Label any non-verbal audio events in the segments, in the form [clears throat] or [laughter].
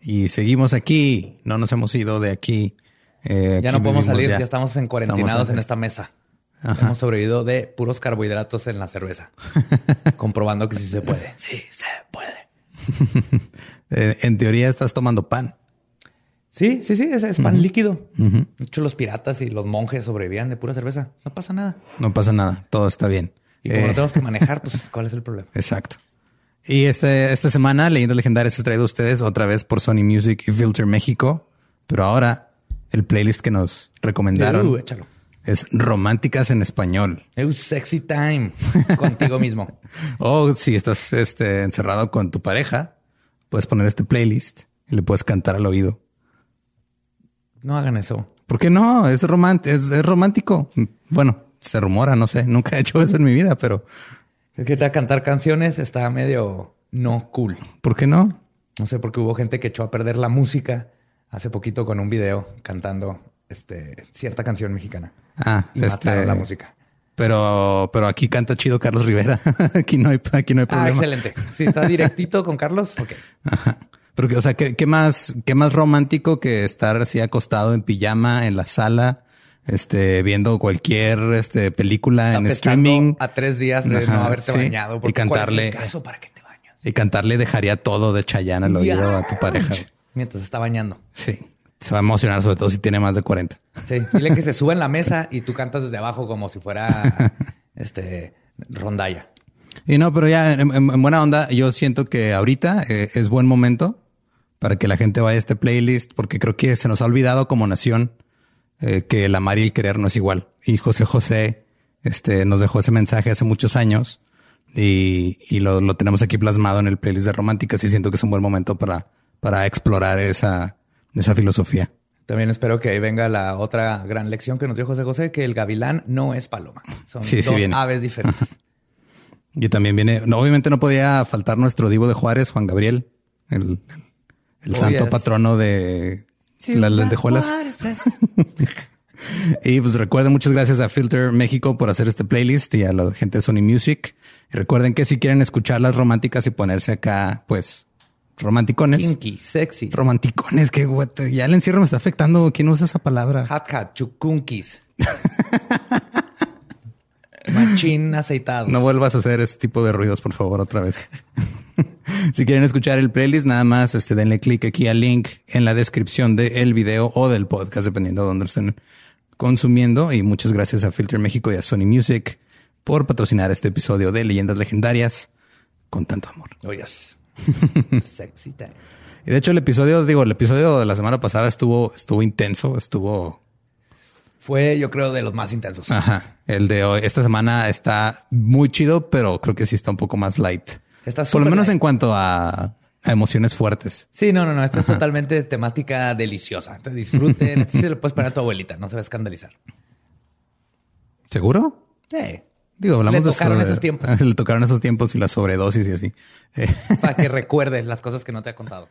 Y seguimos aquí, no nos hemos ido de aquí. Eh, ya no podemos salir, ya. estamos en cuarentinados en, esta mesa. Hemos sobrevivido de puros carbohidratos en la cerveza, [laughs] comprobando que sí se puede. Sí, se puede. [laughs] Eh, en teoría estás tomando pan. Sí, sí, sí, es, pan líquido. De hecho, los piratas y los monjes sobrevivían de pura cerveza. No pasa nada. No pasa nada, todo está bien. Y como no eh, tenemos que manejar, pues, [laughs] ¿cuál es el problema? Exacto. Y este, esta semana, Leyendas Legendarias, he traído a ustedes otra vez por Sony Music y Filter México. Pero ahora, el playlist que nos recomendaron uh, échalo. es Románticas en Español. Es sexy time contigo mismo. [laughs] o si estás este, encerrado con tu pareja, puedes poner este playlist y le puedes cantar al oído. No hagan eso. ¿Por qué no? Es, es, es romántico. Bueno, se rumora, no sé. Nunca he hecho eso en mi vida, pero el que te va a cantar canciones está medio no cool. ¿Por qué no? No sé, porque hubo gente que echó a perder la música hace poquito con un video cantando este, cierta canción mexicana. Ah, y este, la música. Pero, pero aquí canta chido Carlos Rivera. [laughs] aquí no hay, aquí no hay ah, problema. Ah, excelente. Si está directito con Carlos, ok. [laughs] Ajá. Pero, o sea, ¿qué, ¿qué, más, qué más romántico que estar así acostado en pijama en la sala este, viendo cualquier este, película en streaming. A tres días de no haberte bañado. Y cantarle. caso para que te bañas? Y cantarle dejaría todo de Chayanne al oído a tu pareja. Mientras está bañando. Sí. Se va a emocionar, sobre todo si tiene más de 40. Sí. Dile que se sube en la mesa y tú cantas desde abajo como si fuera [laughs] este rondalla. Y no, pero ya en, buena onda, yo siento que ahorita eh, es buen momento para que la gente vaya a este playlist, porque creo que se nos ha olvidado como nación eh, que el amar y el querer no es igual. Y José José este, nos dejó ese mensaje hace muchos años y, y lo, lo, tenemos aquí plasmado en el playlist de románticas y siento que es un buen momento para, para explorar esa, esa filosofía. También espero que ahí venga la otra gran lección que nos dio José José, que el gavilán no es paloma. Son dos aves diferentes. [laughs] y también viene, no, obviamente no podía faltar nuestro divo de Juárez, Juan Gabriel, el, el, santo patrono de las lentejuelas. [laughs] y pues recuerden, muchas gracias a Filter México por hacer este playlist y a la gente de Sony Music. Y recuerden que si quieren escuchar las románticas y ponerse acá, pues romanticones. Kinky, sexy. Romanticones, que ya el encierro me está afectando. ¿Quién usa esa palabra? Hot hat, chukunkis. [laughs] Machín aceitado. No vuelvas a hacer ese tipo de ruidos, por favor, otra vez. [laughs] [laughs] si quieren escuchar el playlist, nada más este, denle clic aquí al link en la descripción del video o del podcast, dependiendo de dónde estén consumiendo. Y muchas gracias a Filter México y a Sony Music por patrocinar este episodio de Leyendas Legendarias con tanto amor. Oh, yes. [laughs] Sexy time. Y de hecho, el episodio, digo, el episodio de la semana pasada estuvo, estuvo intenso, estuvo. Fue, yo creo, de los más intensos. Ajá. El de hoy, esta semana está muy chido, pero creo que sí está un poco más light. Por lo menos en cuanto a, emociones fuertes. Sí, no, no, no. Esta es totalmente temática deliciosa. Te disfruten. [laughs] Este se lo puedes poner a tu abuelita. No se va a escandalizar. ¿Seguro? Sí. Digo, hablamos Le tocaron esos tiempos. [laughs] Le tocaron esos tiempos y la sobredosis y así. Para que recuerde las cosas que no te ha contado.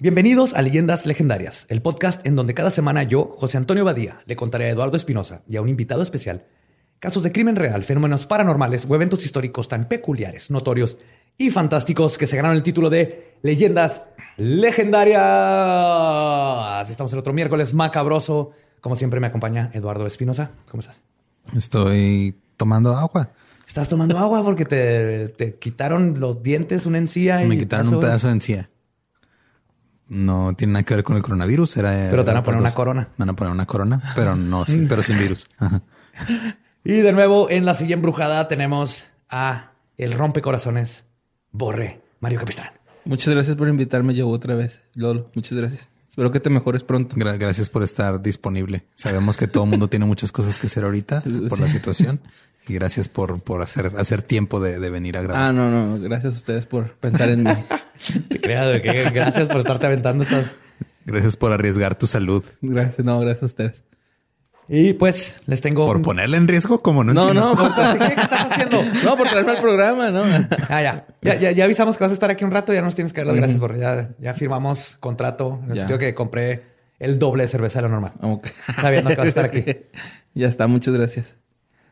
Bienvenidos a Leyendas Legendarias, el podcast en donde cada semana yo, José Antonio Badía, le contaré a Eduardo Espinosa y a un invitado especial casos de crimen real, fenómenos paranormales o eventos históricos tan peculiares, notorios y fantásticos que se ganaron el título de Leyendas Legendarias. Estamos el otro miércoles macabroso. Como siempre me acompaña Eduardo Espinosa. ¿Cómo estás? Estoy tomando agua. Estás tomando agua porque te, te quitaron los dientes, una encía. Me y quitaron un pedazo de encía. No tiene nada que ver con el coronavirus. Era, Pero te van a poner una corona. Van a poner una corona, pero no, sí, pero sin virus. [laughs] Ajá. Y de nuevo en la silla embrujada tenemos a el rompecorazones Borre Mario Capistrán. Muchas gracias por invitarme yo otra vez, Lolo. Muchas gracias. Espero que te mejores pronto. Gra- gracias por estar disponible. Sabemos que todo el mundo tiene muchas cosas que hacer ahorita [laughs] por la situación. [laughs] Y gracias por, por hacer, hacer tiempo de, de venir a grabar. Ah, no, no. Gracias a ustedes por pensar en mí. [laughs] Te de que gracias por estarte aventando estas. Gracias por arriesgar tu salud. Gracias, no, gracias a ustedes. Y pues les tengo. Por un- ponerla en riesgo, como no No, entiendo. no, por, ¿Qué, estás haciendo? no, por traerme al programa, ¿no? [laughs] Ah, ya. Ya, ya. ya avisamos que vas a estar aquí un rato. Ya nos tienes que dar las gracias, Borre. Ya, ya firmamos contrato en el Ya. sentido que compré el doble de cerveza de lo normal. Sabiendo que vas a estar aquí. [laughs] ya está, muchas gracias.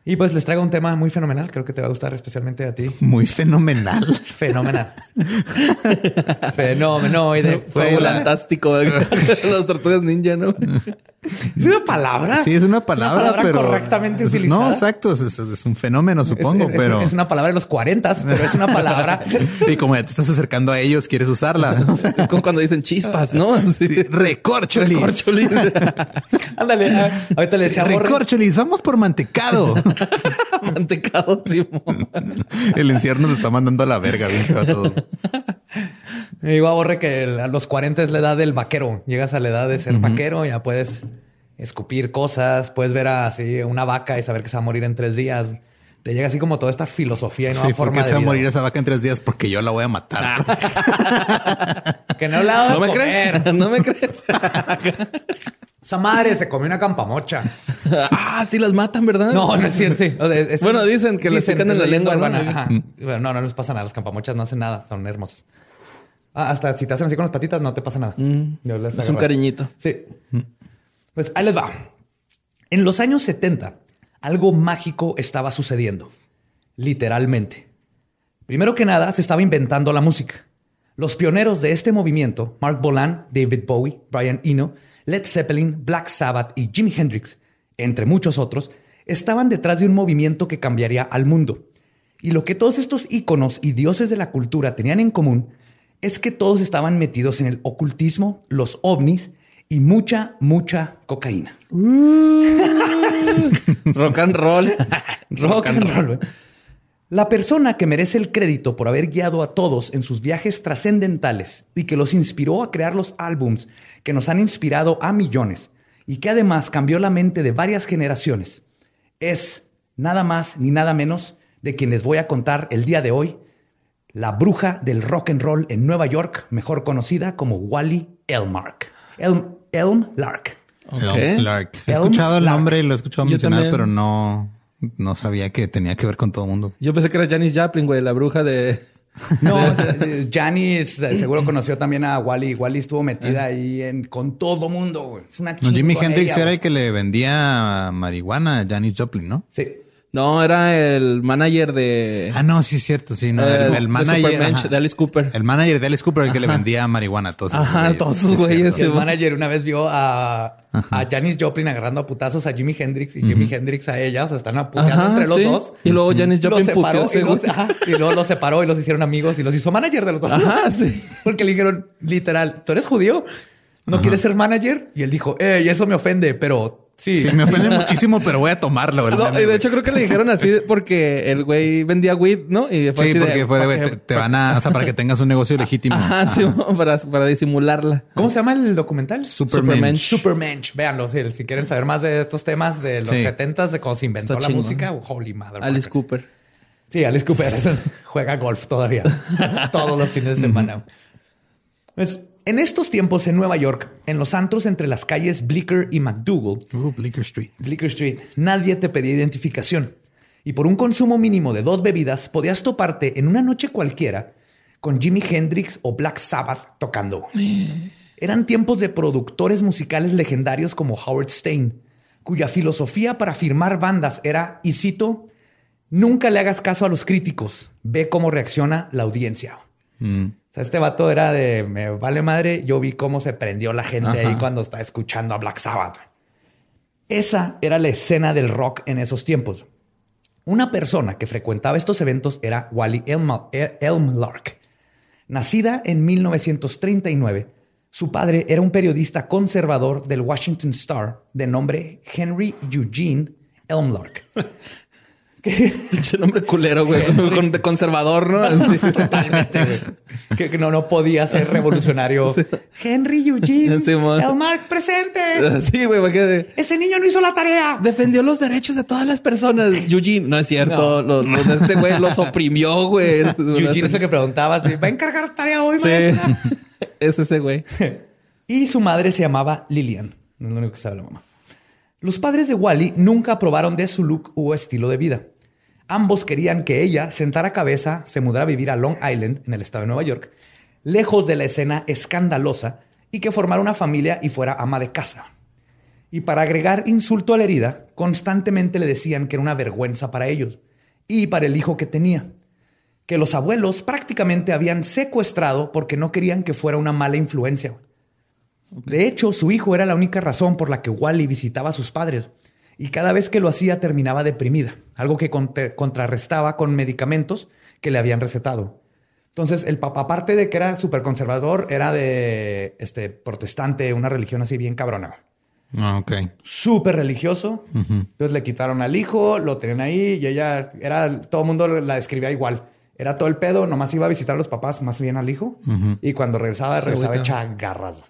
Y pues les traigo un tema muy fenomenal. Creo que te va a gustar especialmente a ti. [laughs] Muy fenomenal. Fenomenal. [laughs] Fenomenoide. Fue fantástico. [laughs] Las tortugas ninja, ¿no? ¿Es una palabra? Sí, es una palabra, palabra pero. correctamente es- utilizada. No, exacto. Es, es- un fenómeno, supongo, Es- es- pero. Es una palabra de los 40, pero es una palabra. [laughs] Y como ya te estás acercando a ellos, quieres usarla. ¿no? [laughs] Es como cuando dicen chispas, ¿no? Sí. Recorcholis. Recorcholis. [laughs] Ándale. ah, Ahorita le decía a Borre. Recorcholis, vamos por mantecado. Mantecado, Simón. El encierro nos está mandando a la verga, bien a todos. Digo a Borre que el- a los 40 es la edad del vaquero. Llegas a la edad de ser vaquero, ya puedes escupir cosas, puedes ver a, así una vaca y saber que se va a morir en tres días. Te llega así como toda esta filosofía y nueva Sí, ¿por forma qué de se va a morir esa vaca en tres días? Porque yo la voy a matar. [laughs] Que no dado ¿No me comer. crees? [laughs] ¿No me crees? [laughs] Esa madre se comió una campamocha. ah, sí las matan, ¿verdad? No, no es cierto. sí. O sea, es Bueno, dicen que le pican en la lengua, urbana. Ajá. Bueno, no, no les pasa nada. Las campamochas no hacen nada. Son hermosas. Ah, hasta si te hacen así con las patitas, no te pasa nada. Mm, Yo les es un cariñito. Sí. Pues ahí les va. En los años 70, algo mágico estaba sucediendo. Literalmente. Primero que nada, se estaba inventando la música. Los pioneros de este movimiento, Mark Bolan, David Bowie, Brian Eno, Led Zeppelin, Black Sabbath y Jimi Hendrix, entre muchos otros, estaban detrás de un movimiento que cambiaría al mundo. Y lo que todos estos íconos y dioses de la cultura tenían en común es que todos estaban metidos en el ocultismo, los ovnis y mucha, mucha cocaína. [laughs] Rock and roll. [laughs] Rock and roll. La persona que merece el crédito por haber guiado a todos en sus viajes trascendentales y que los inspiró a crear los álbums que nos han inspirado a millones y que además cambió la mente de varias generaciones es nada más ni nada menos de quien les voy a contar el día de hoy, la bruja del rock and roll en Nueva York, mejor conocida como Wally Elmark. Elm, Elm Lark. Ok. Elm Lark. He Elm escuchado el Lark. nombre y lo he escuchado Yo mencionar, también. pero no, no sabía que tenía que ver con todo el mundo. Yo pensé que era Janis Joplin, güey, la bruja de... [laughs] No, [laughs] Janis eh, seguro conoció también a Wally. Wally estuvo metida ahí en, con todo mundo. güey. Es una No, Jimi Hendrix era el que le vendía marihuana a Janis Joplin, ¿no? Sí. No, era el manager de... Ah, no, sí es cierto, sí. No, el, el manager. Ajá. de Alice Cooper. El manager de Alice Cooper, el que le vendía marihuana a todos. Ajá, güeyes. todos es güeyes. el manager una vez vio a, a Janis Joplin agarrando a putazos a Jimi Hendrix y Jimi Hendrix a ella. O sea, están puteando Ajá, entre los sí. dos. Y luego Janis Los Joplin separó puteó a y, los, y luego los separó y los hicieron amigos y los hizo manager de los dos. Ajá, sí. Porque le dijeron, literal, ¿tú eres judío? ¿No quieres ser manager? Y él dijo, eh, y eso me ofende, pero sí. Sí, me ofende muchísimo, pero voy a tomarlo. No, y de hecho creo que le dijeron así porque el güey vendía weed, ¿no? Y fue Sí, así de- porque fue de, güey, que- te, te van a, o sea, para que tengas un negocio legítimo. Ajá, sí, para, para disimularla. ¿Cómo se llama el documental? Supermensch. Supermensch. Véanlo, si, si quieren saber más de estos temas de los Sí. 70s, de cómo se inventó Está la chingón. música. Holy mother. Alice Cooper. Sí, Alice Cooper [laughs] juega golf todavía. [laughs] Todos los fines de semana. Pues, en estos tiempos en Nueva York, en los antros entre las calles Bleecker y McDougal, Uh, Bleecker Street. Bleecker Street, nadie te pedía identificación. Y por un consumo mínimo de dos bebidas, podías toparte en una noche cualquiera con Jimi Hendrix o Black Sabbath tocando. Eran tiempos de productores musicales legendarios como Howard Stein, cuya filosofía para firmar bandas era, y cito, nunca le hagas caso a los críticos, ve cómo reacciona la audiencia. Mm. Sea, este vato era de, me vale madre, yo vi cómo se prendió la gente Ajá. ahí cuando estaba escuchando a Black Sabbath. Esa era la escena del rock en esos tiempos. Una persona que frecuentaba estos eventos era Wally Elm- El- Elmlark. Nacida en 1939, su padre era un periodista conservador del Washington Star de nombre Henry Eugene Elmlark. [laughs] [laughs] Pinche nombre culero, güey. Con- de conservador, ¿no? [laughs] Así. Totalmente, güey. Que, que no, no podía ser [laughs] revolucionario. Henry Eugene Sí, presente. Sí, güey, imagínate. Ese niño no hizo la tarea. Defendió los derechos de todas las personas. Eugene, no es cierto. Los, los- ese güey los oprimió, güey. Eugene es el que preguntaba, si, ¿va a encargar tarea hoy, Sí. maestra? Es ese güey. Y su madre se llamaba Lillian. No es lo único que sabe la mamá. Los padres de Wally nunca aprobaron de su look o estilo de vida. Ambos querían que ella sentara cabeza, se mudara a vivir a Long Island, en el estado de Nueva York, lejos de la escena escandalosa, y que formara una familia y fuera ama de casa. Y para agregar insulto a la herida, constantemente le decían que era una vergüenza para ellos y para el hijo que tenía. Que los abuelos prácticamente habían secuestrado porque no querían que fuera una mala influencia. De hecho, su hijo era la única razón por la que Wally visitaba a sus padres. Y cada vez que lo hacía terminaba deprimida, algo que contra- contrarrestaba con medicamentos que le habían recetado. Entonces, el papá, aparte de que era súper conservador, era de este, protestante, una religión así bien cabrona. Ah, ok. Súper religioso. Entonces le quitaron al hijo, lo tenían ahí y ella era, todo el mundo la describía igual. Era todo el pedo, nomás iba a visitar a los papás, más bien al hijo. Y cuando regresaba, regresaba hecha garras.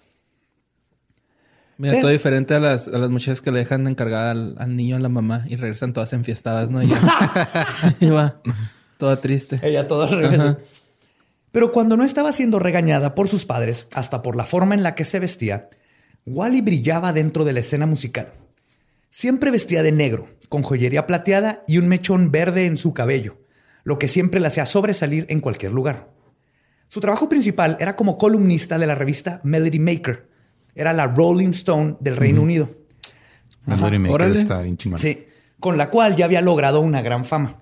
Mira, todo diferente a las, a las muchachas que le dejan encargada al, al niño a la mamá y regresan todas enfiestadas, ¿no? Y ya- [laughs] [laughs] y va toda triste. Ella todo al revés. Pero cuando no estaba siendo regañada por sus padres, hasta por la forma en la que se vestía, Wally brillaba dentro de la escena musical. Siempre vestía de negro, con joyería plateada y un mechón verde en su cabello, lo que siempre la hacía sobresalir en cualquier lugar. Su trabajo principal era como columnista de la revista Melody Maker. Era la Rolling Stone del Reino Unido. Melody Maker órale. está bien chingón. Sí, con la cual ya había logrado una gran fama.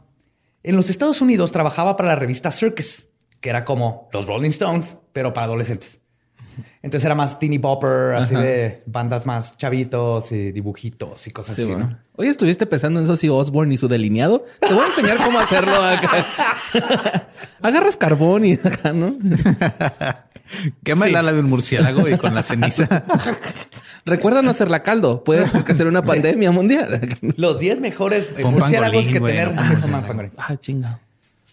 En los Estados Unidos trabajaba para la revista Circus, que era como los Rolling Stones, pero para adolescentes. Entonces era más teeny bopper, así Ajá. de bandas más chavitos y dibujitos y cosas Sí, así, bueno. ¿no? Oye, ¿estuviste pensando en Ozzy Osbourne y su delineado? Te voy a enseñar cómo hacerlo acá. [laughs] Agarras carbón y acá, ¿no? [laughs] Quémala la de un murciélago y con la ceniza. [laughs] Recuerda no hacerla caldo. Puedes [laughs] hacer una pandemia mundial. Los 10 mejores Fue murciélagos pangolín, que güey, tener. no Sí, pangolín. Ah, chinga.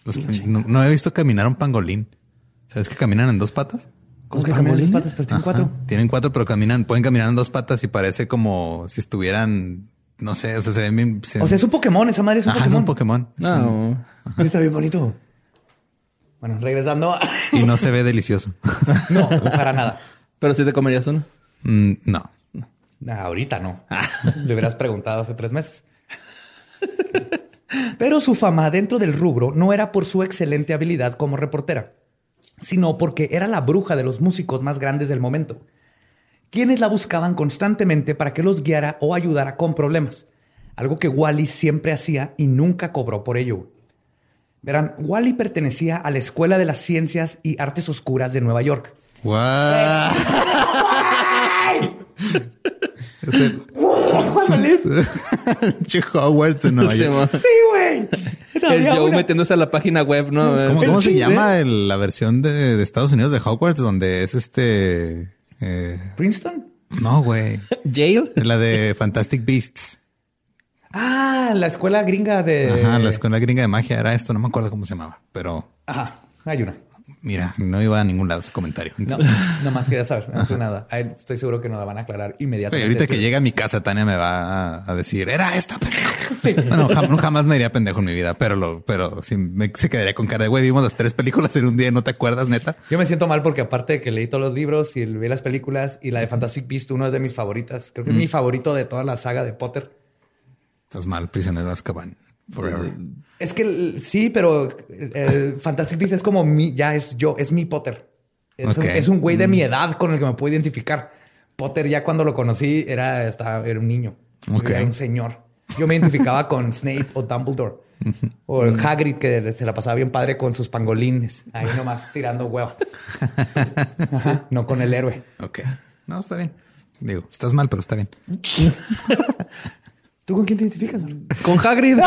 Los- no, no he visto caminar un pangolín. ¿Sabes que caminan en dos patas? ¿Cómo que ¿Los caminan las pangolines? patas? Pero tienen cuatro. Tienen cuatro, pero caminan, pueden caminar en dos patas y parece como si estuvieran, no sé, o sea, se ven bien. se- O sea, es un Pokémon. Esa madre es un Ajá, es Pokémon. un Pokémon. Es un- No. Está bien bonito. Bueno, regresando. a- Y no se [laughs] ve delicioso. no, para nada. Pero si te comerías uno. Mm, no. Nah, ahorita no. Le hubieras preguntado hace tres meses. Pero su fama dentro del rubro no era por su excelente habilidad como reportera, sino porque era la bruja de los músicos más grandes del momento, quienes la buscaban constantemente para que los guiara o ayudara con problemas, algo que Wally siempre hacía y nunca cobró por ello. Verán, Wally pertenecía a la Escuela de las Ciencias y Artes Oscuras de Nueva York. El- Che Howard de Nueva Sí, York. mo. Sí, güey. El Joe una- metiéndose a la página web, ¿no? ¿Cómo, se llama el- la versión de, de Estados Unidos de Hogwarts donde es este... eh, ¿Princeton? no, güey. [laughs] Jail. La de Fantastic Beasts. Ah, la escuela gringa de. Ajá, la escuela gringa de magia era esto. No me acuerdo cómo se llamaba. Pero Ajá, hay una. mira, no iba a ningún lado su comentario. No, nomás quería saber, no hace nada. Estoy seguro que nos la van a aclarar Oye, inmediatamente. ahorita que llegue a mi casa, Tania me va a, decir, era esta pendejo. [laughs] Sí. Bueno, jamás me diría pendejo en mi vida, pero lo, pero sí me, se quedaría con cara de güey, vimos las tres películas en un día y no te acuerdas, neta. Yo me siento mal porque aparte de que leí todos los libros y vi las películas y la de Fantastic Beast, uno es de mis favoritas. Creo que Mm. es mi favorito de toda la saga de Potter. Estás mal, prisionero de Azkaban. Forever. Es que sí, pero el Fantastic Beast es como mi, ya es yo, es mi Potter. Es, un, Ok. es un güey de mi edad con el que me puedo identificar. Potter ya cuando lo conocí era, estaba, era un niño. Era un señor. Yo me identificaba [laughs] con Snape o Dumbledore. O el Hagrid, que se la pasaba bien padre con sus pangolines. Ahí nomás tirando hueva. [laughs] No con el héroe. Ok. No, está bien. Digo, estás mal, pero está bien. [laughs] ¿Tú con quién te identificas? [laughs] Con Hagrid.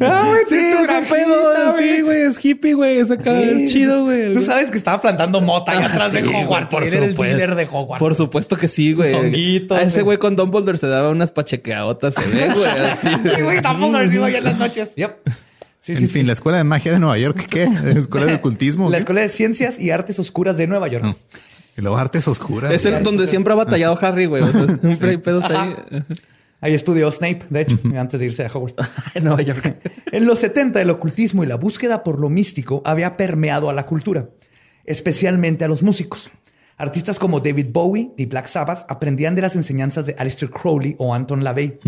Ah, güey, Sí, es un pedo. güey. Sí, güey, es hippie, güey. Es acá, Sí. es chido, güey. Tú sabes que estaba plantando mota allá Ah, atrás sí, de güey, Hogwarts. por Era el supuesto. líder de Hogwarts. Por supuesto que sí, güey. A ese güey. güey con Dumbledore se daba unas pachequeaotas, se ve, güey. Así. [laughs] Sí, güey, Dumbledore vivo allá en las noches. Yep. Sí, en sí, fin, sí. la escuela de magia de Nueva York, ¿qué? ¿La escuela de ocultismo? La ¿qué? Escuela de Ciencias y Artes Oscuras de Nueva York. No. Y luego artes oscuras. Es el donde siempre ha batallado Harry, güey. Entonces, Siempre hay pedos ahí. Ahí estudió Snape, de hecho, antes de irse a Hogwarts. [laughs] En Nueva York. En los 70, el ocultismo y la búsqueda por lo místico había permeado a la cultura, especialmente a los músicos. Artistas como David Bowie y Black Sabbath aprendían de las enseñanzas de Aleister Crowley o Anton LaVey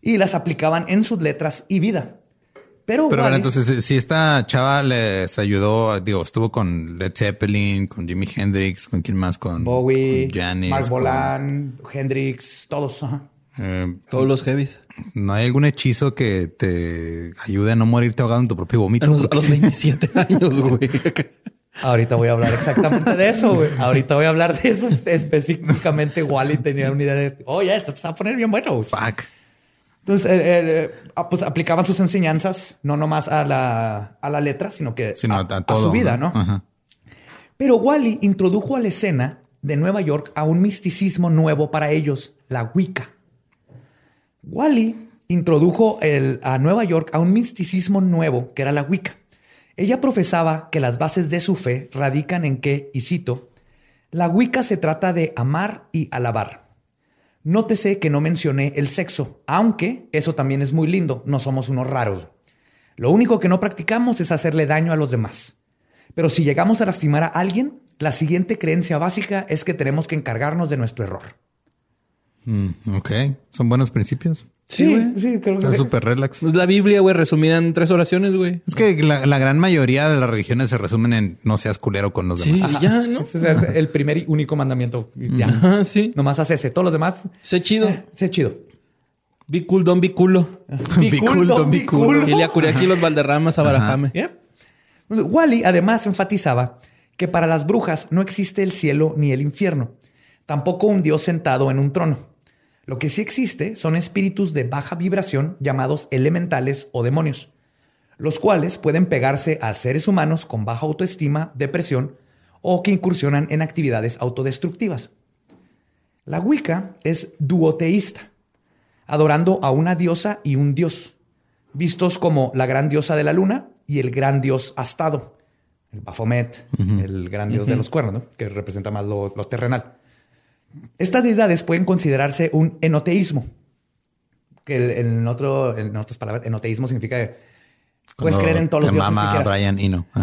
y las aplicaban en sus letras y vida. Pero, Pero entonces, si esta chava les ayudó, digo, estuvo con Led Zeppelin, con Jimi Hendrix, con quién más, con Bowie, con Janis, Mark con- Bolan, Hendrix, todos. ajá. eh, Todos los heavies. ¿No hay algún hechizo que te ayude a no morirte ahogado en tu propio A vómito? los, a los 27 [laughs] años, güey. Ahorita voy a hablar exactamente de eso, güey. Ahorita voy a hablar de eso. Específicamente, Wally tenía una idea de, oh, ya, esto se va a poner bien bueno. güey". Fuck. Entonces, eh, eh, ah, pues aplicaban sus enseñanzas, no nomás a la, a la letra, sino que Sino a, a, a todo, su vida, ¿no? Ajá. Pero Wally introdujo a la escena de Nueva York a un misticismo nuevo para ellos, la Wicca. Wally introdujo el- a Nueva York a un misticismo nuevo que era la Wicca. Ella profesaba que las bases de su fe radican en que, y cito, la Wicca se trata de amar y alabar. Nótese que no mencioné el sexo, aunque eso también es muy lindo, no somos unos raros. Lo único que no practicamos es hacerle daño a los demás. Pero si llegamos a lastimar a alguien, la siguiente creencia básica es que tenemos que encargarnos de nuestro error. Mm, ok. Son buenos principios. Sí, güey. sí, creo Está que súper relax. Es la Biblia, güey, resumida en tres oraciones, güey. Es que la, la gran mayoría de las religiones se resumen en no seas culero con los Sí, demás. y ya, ¿no? ese es el primer y único mandamiento. Y Ya. Ajá, sí. Nomás haz ese. Todos los demás, Sé chido. eh, sé chido. Be cool, don't be culo. Be cool, don't be. Ilia Curiaki, los Valderramas, Abarajame. Entonces, Wally además enfatizaba que para las brujas no existe el cielo ni el infierno, tampoco un dios sentado en un trono. Lo que sí existe son espíritus de baja vibración llamados elementales o demonios, los cuales pueden pegarse a seres humanos con baja autoestima, depresión o que incursionan en actividades autodestructivas. La Wicca es duoteísta, adorando a una diosa y un dios, vistos como la gran diosa de la luna y el gran dios astado, el Baphomet, el gran dios de los cuernos, ¿no? que representa más lo, lo terrenal. Estas deidades pueden considerarse un enoteísmo, que en, otro, en otras palabras, enoteísmo significa que puedes Cuando creer en todos los te dioses que mama quieras. Brian Eno. [laughs]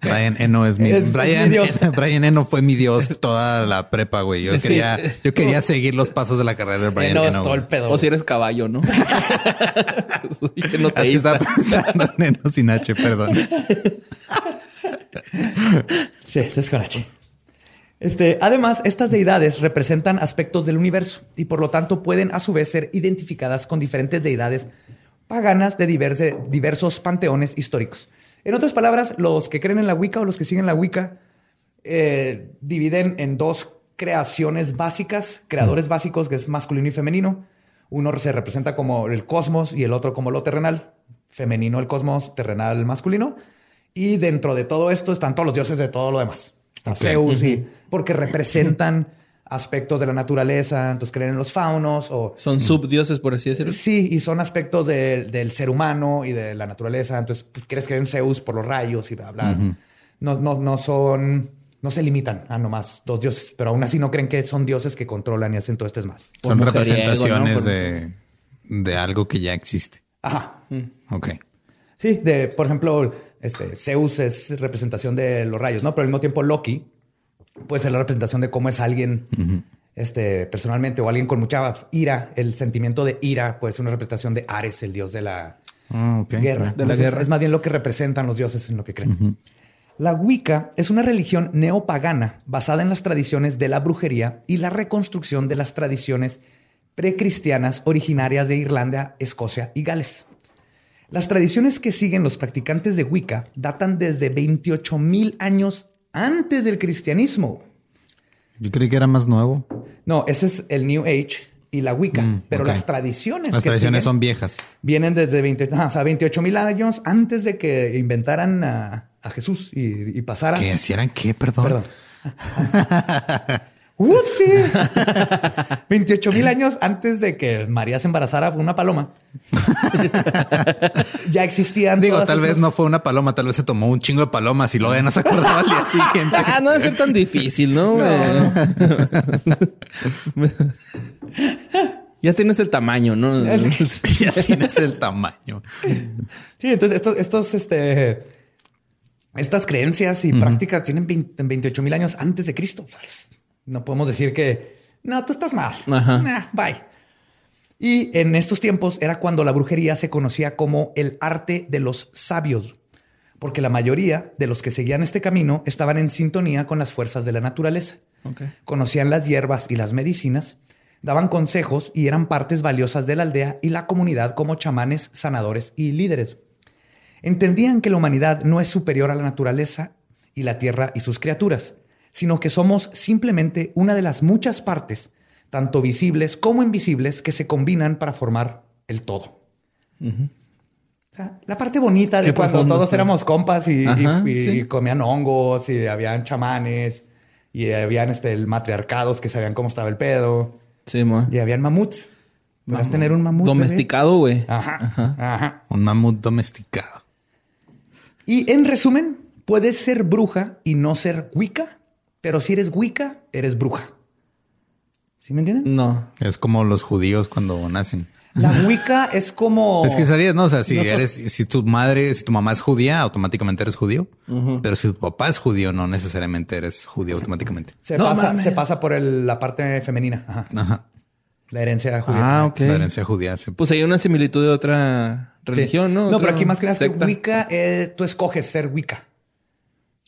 Brian Eno es mi, Es- es Brian, mi dios. Brian Eno fue mi dios toda la prepa, güey. Yo Sí. quería, yo quería seguir los pasos de la carrera de Brian Eno es Eno. todo el pedo. O si eres caballo, ¿no? [laughs] [laughs] Soy Es que enoteísta. estaba pensando en Eno sin H, perdón. Sí, esto es con H. Este, además, estas deidades representan aspectos del universo y por lo tanto pueden a su vez ser identificadas con diferentes deidades paganas de diverse- diversos panteones históricos. En otras palabras, los que creen en la Wicca o los que siguen la Wicca eh, dividen en dos creaciones básicas, creadores básicos, que es masculino y femenino. Uno se representa como el cosmos y el otro como lo terrenal. Femenino el cosmos, terrenal masculino. Y dentro de todo esto están todos los dioses de todo lo demás. Está Zeus y porque representan [laughs] aspectos de la naturaleza, entonces creen en los faunos o Son subdioses, por así decirlo. Sí, y son aspectos de- del ser humano y de la naturaleza. Entonces, pues, quieres creer en Zeus por los rayos y bla, bla. no, no, no son, no se limitan a nomás dos dioses, pero aún así no creen que son dioses que controlan y hacen todo este mal. Por Son representaciones ¿no? Por- de, de algo que ya existe. Ajá. Ok. Sí, de, por ejemplo, este, Zeus es representación de los rayos, ¿no? Pero al mismo tiempo Loki puede ser la representación de cómo es alguien este, personalmente o alguien con mucha ira. El sentimiento de ira puede ser una representación de Ares, el dios de la, Ah. Guerra. De la Entonces, guerra. Es más bien lo que representan los dioses en lo que creen. La Wicca es una religión neopagana basada en las tradiciones de la brujería y la reconstrucción de las tradiciones precristianas originarias de Irlanda, Escocia y Gales. Las tradiciones que siguen los practicantes de Wicca datan desde 28 mil años antes del cristianismo. Yo creí que era más nuevo. No, ese es el New Age y la Wicca, Mm, pero las tradiciones Las que tradiciones siguen son viejas. vienen desde 20, ajá, o sea, 28 mil años antes de que inventaran a, a Jesús y, y pasaran. ¿Qué? ¿Si eran qué? Perdón. Perdón. [laughs] ¡Upsi! [laughs] 28 mil años antes de que María se embarazara por una paloma. [laughs] ya existían. Digo, tal vez no fue una paloma, tal vez se tomó un chingo de palomas y luego ya no se acordaba al día siguiente. Ah, no debe ser tan difícil, ¿no? [laughs] ya tienes el tamaño, ¿no? ya tienes el tamaño. Sí, entonces estos, estos, este, estas creencias y prácticas tienen 20 28 mil años antes de Cristo. O sea, no podemos decir que no, tú estás mal. Ajá. Nah, bye. Y en estos tiempos era cuando la brujería se conocía como el arte de los sabios, porque la mayoría de los que seguían este camino estaban en sintonía con las fuerzas de la naturaleza. Conocían las hierbas y las medicinas, daban consejos y eran partes valiosas de la aldea y la comunidad como chamanes, sanadores y líderes. Entendían que la humanidad no es superior a la naturaleza y la tierra y sus criaturas, sino que somos simplemente una de las muchas partes, tanto visibles como invisibles, que se combinan para formar el todo. O sea, la parte bonita de cuando profundo, todos éramos compas y, y- Ajá, y sí. comían hongos y habían chamanes y habían este, el matriarcados que sabían cómo estaba el pedo Sí, mo. y habían mamuts. Podías tener un mamut. Domesticado, güey. Ajá, ajá. Un mamut domesticado. Y en resumen, puedes ser bruja y no ser Wicca, pero si eres Wicca, eres bruja. ¿Sí me entienden? No. Es como los judíos cuando nacen. La Wicca es como. [laughs] Es que sabías, ¿no? O sea, si eres, si tu madre, si tu mamá es judía, automáticamente eres judío. Pero si tu papá es judío, no necesariamente eres judío automáticamente. Se, No pasa, se pasa por el- la parte femenina. Ajá. Ajá. La herencia judía. Ah, ok. La herencia judía. se- Pues hay una similitud de otra Sí. religión, ¿no? No, Otra pero aquí más que nada. Wicca, eh, tú escoges ser Wicca.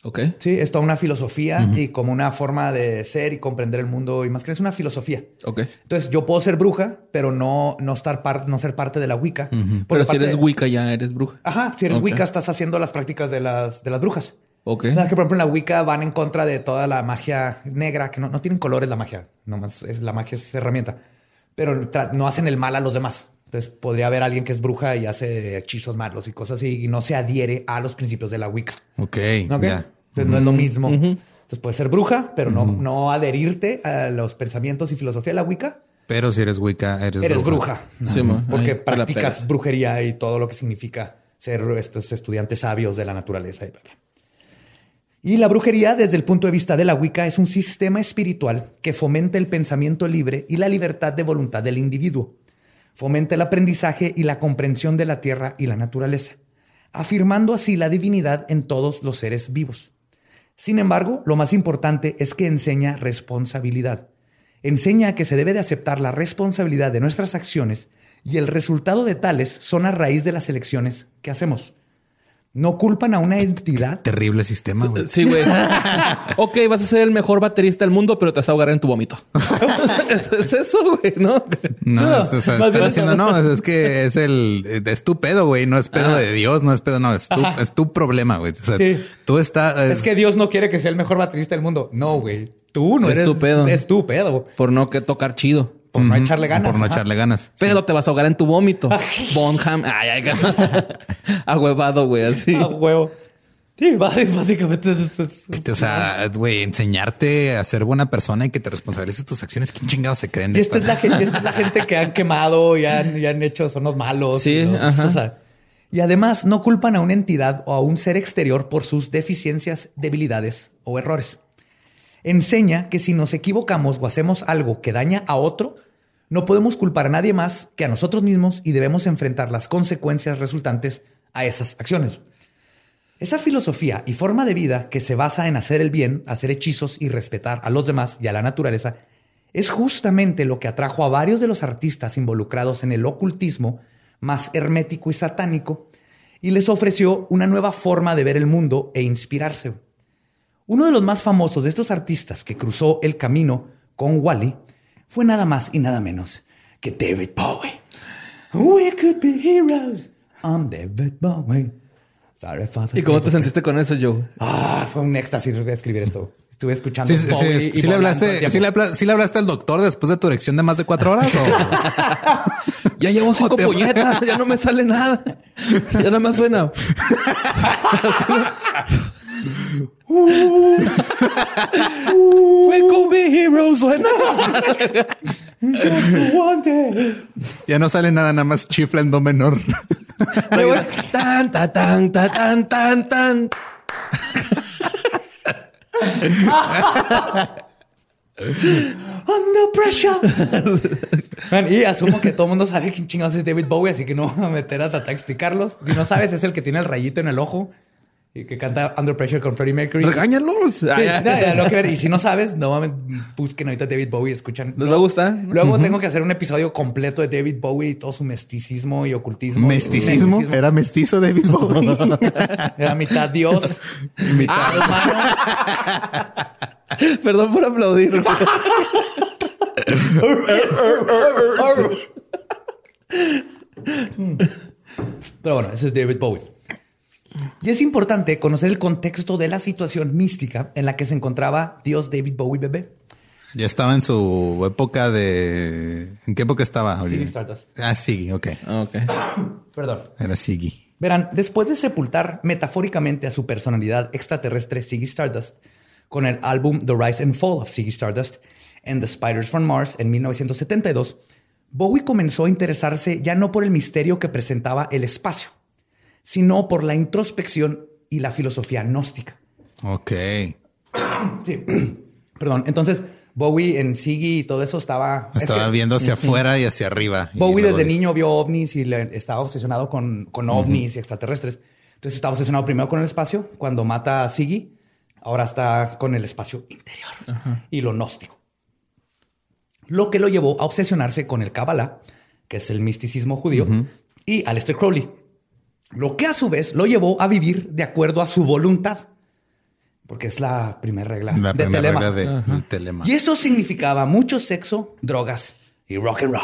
Ok. Sí, es toda una filosofía y como una forma de ser y comprender el mundo y más que es una filosofía. Ok. Entonces yo puedo ser bruja, pero no, no estar par- no ser parte de la Wicca. Pero si eres Wicca ya eres bruja. Ajá, si eres. Wicca estás haciendo las prácticas de las, de las brujas. Ok. ¿Verdad? Que por ejemplo en la Wicca van en contra de toda la magia negra, que no, no tienen colores la magia, nomás es la magia es herramienta, pero no hacen el mal a los demás. Entonces podría haber alguien que es bruja y hace hechizos malos y cosas así y no se adhiere a los principios de la Wicca. Ok. ¿Ok? ya. Entonces no es lo mismo. Entonces puedes ser bruja, pero no, no adherirte a los pensamientos y filosofía de la Wicca. Pero si eres Wicca, eres, Eres bruja. Sí. Porque practicas brujería y todo lo que significa ser estos estudiantes sabios de la naturaleza y bla, bla. Y la brujería, desde el punto de vista de la Wicca, es un sistema espiritual que fomenta el pensamiento libre y la libertad de voluntad del individuo. Fomenta el aprendizaje y la comprensión de la tierra y la naturaleza, afirmando así la divinidad en todos los seres vivos. Sin embargo, lo más importante es que enseña responsabilidad. Enseña que se debe de aceptar la responsabilidad de nuestras acciones y el resultado de tales son a raíz de las elecciones que hacemos. No culpan a una entidad. Terrible sistema, güey. Sí, güey. [laughs] ok, vas a ser el mejor baterista del mundo, pero te vas a ahogar en tu vómito. [laughs] es, es eso, güey, ¿no? No, No, o sea, están bien haciendo, no, es que es el, es tu pedo, güey, no es pedo de Dios, no es pedo, no, es tu, es tu problema, güey. O sea, Sí. tú estás, Es que Dios no quiere que sea el mejor baterista del mundo. No, güey. Tú no Es eres tu pedo. Es tu pedo. Por no que tocar chido. Por no echarle ganas. Por no ajá. echarle ganas. Pero te vas a ahogar en tu vómito. [laughs] [laughs] Bonham. Ay, ay, [laughs] Ahuevado, güey, así. A huevo. Sí, bás- básicamente es, es- O sea, güey, enseñarte a ser buena persona y que te responsabilices tus acciones. ¿Quién chingado se creen? Y esta es, la gente, esta es la gente que han quemado y han, y han hecho son los malos. Sí, y los- ajá. o sea, y además no culpan a una entidad o a un ser exterior por sus deficiencias, debilidades o errores. Enseña que si nos equivocamos o hacemos algo que daña a otro, no podemos culpar a nadie más que a nosotros mismos y debemos enfrentar las consecuencias resultantes a esas acciones. Esa filosofía y forma de vida que se basa en hacer el bien, hacer hechizos y respetar a los demás y a la naturaleza es justamente lo que atrajo a varios de los artistas involucrados en el ocultismo más hermético y satánico, y les ofreció una nueva forma de ver el mundo e inspirarse. Uno de los más famosos de estos artistas que cruzó el camino con Wally fue nada más y nada menos que David Bowie. We could be heroes. I'm David Bowie. Sorry, Father. ¿Y cómo te sentiste con eso, Joe? Ah, fue un éxtasis escribir esto. Estuve escuchando. Sí, sí, sí, sí le hablaste, sí le, sí le hablaste al doctor después de tu erección de más de cuatro horas o [laughs] Ya llevo cinco puñetas, ya no me sale nada. [laughs] Ya nada más suena. [laughs] We could be heroes, suena. [laughs] ya no sale nada, nada más chifla en do menor. [laughs] Tan, ta, tan, ta, tan, tan, tan. Under pressure. Man, y asumo que todo el mundo sabe quién chingados es David Bowie, así que no me voy a meter a tratar de explicarlos. Si no sabes, es el que tiene el rayito en el ojo que canta Under Pressure con Freddie Mercury. Regáñalos. Sí, [laughs] Ah, ya. no, ya, lo que ver. Y si no sabes, no mames, busquen ahorita David Bowie, escuchan. ¿Les va a gustar? Luego tengo que hacer un episodio completo de David Bowie y todo su mesticismo y ocultismo. Mesticismo. Era mestizo David Bowie. [laughs] Era mitad Dios, [laughs] mitad humano. Perdón por aplaudir. Pero bueno, ese es David Bowie. Y es importante conocer el contexto de la situación mística en la que se encontraba Dios David Bowie bebé. ya estaba en su época de. ¿En qué época estaba? Ziggy Oli? Stardust. Ah, Siggy, ok. ok. [coughs] Perdón. Era Siggy. Verán, después de sepultar metafóricamente a su personalidad extraterrestre Ziggy Stardust con el álbum The Rise and Fall of Ziggy Stardust and The Spiders from Mars en 1972, Bowie comenzó a interesarse ya no por el misterio que presentaba el espacio, sino por la introspección y la filosofía gnóstica. Ok. [clears throat] Sí. [clears throat] Perdón. Entonces, Bowie en Ziggy y todo eso estaba... es Estaba que viendo hacia afuera y hacia arriba. Bowie desde de- niño vio ovnis y le- estaba obsesionado con, con ovnis y extraterrestres. Entonces estaba obsesionado primero con el espacio. Cuando mata a Ziggy, ahora está con el espacio interior y lo gnóstico. Lo que lo llevó a obsesionarse con el Kabbalah, que es el misticismo judío, y Aleister Crowley. Lo que a su vez lo llevó a vivir de acuerdo a su voluntad. Porque es la primera regla La de primera Telema. regla de- del telema. Y eso significaba mucho sexo, drogas y rock and roll.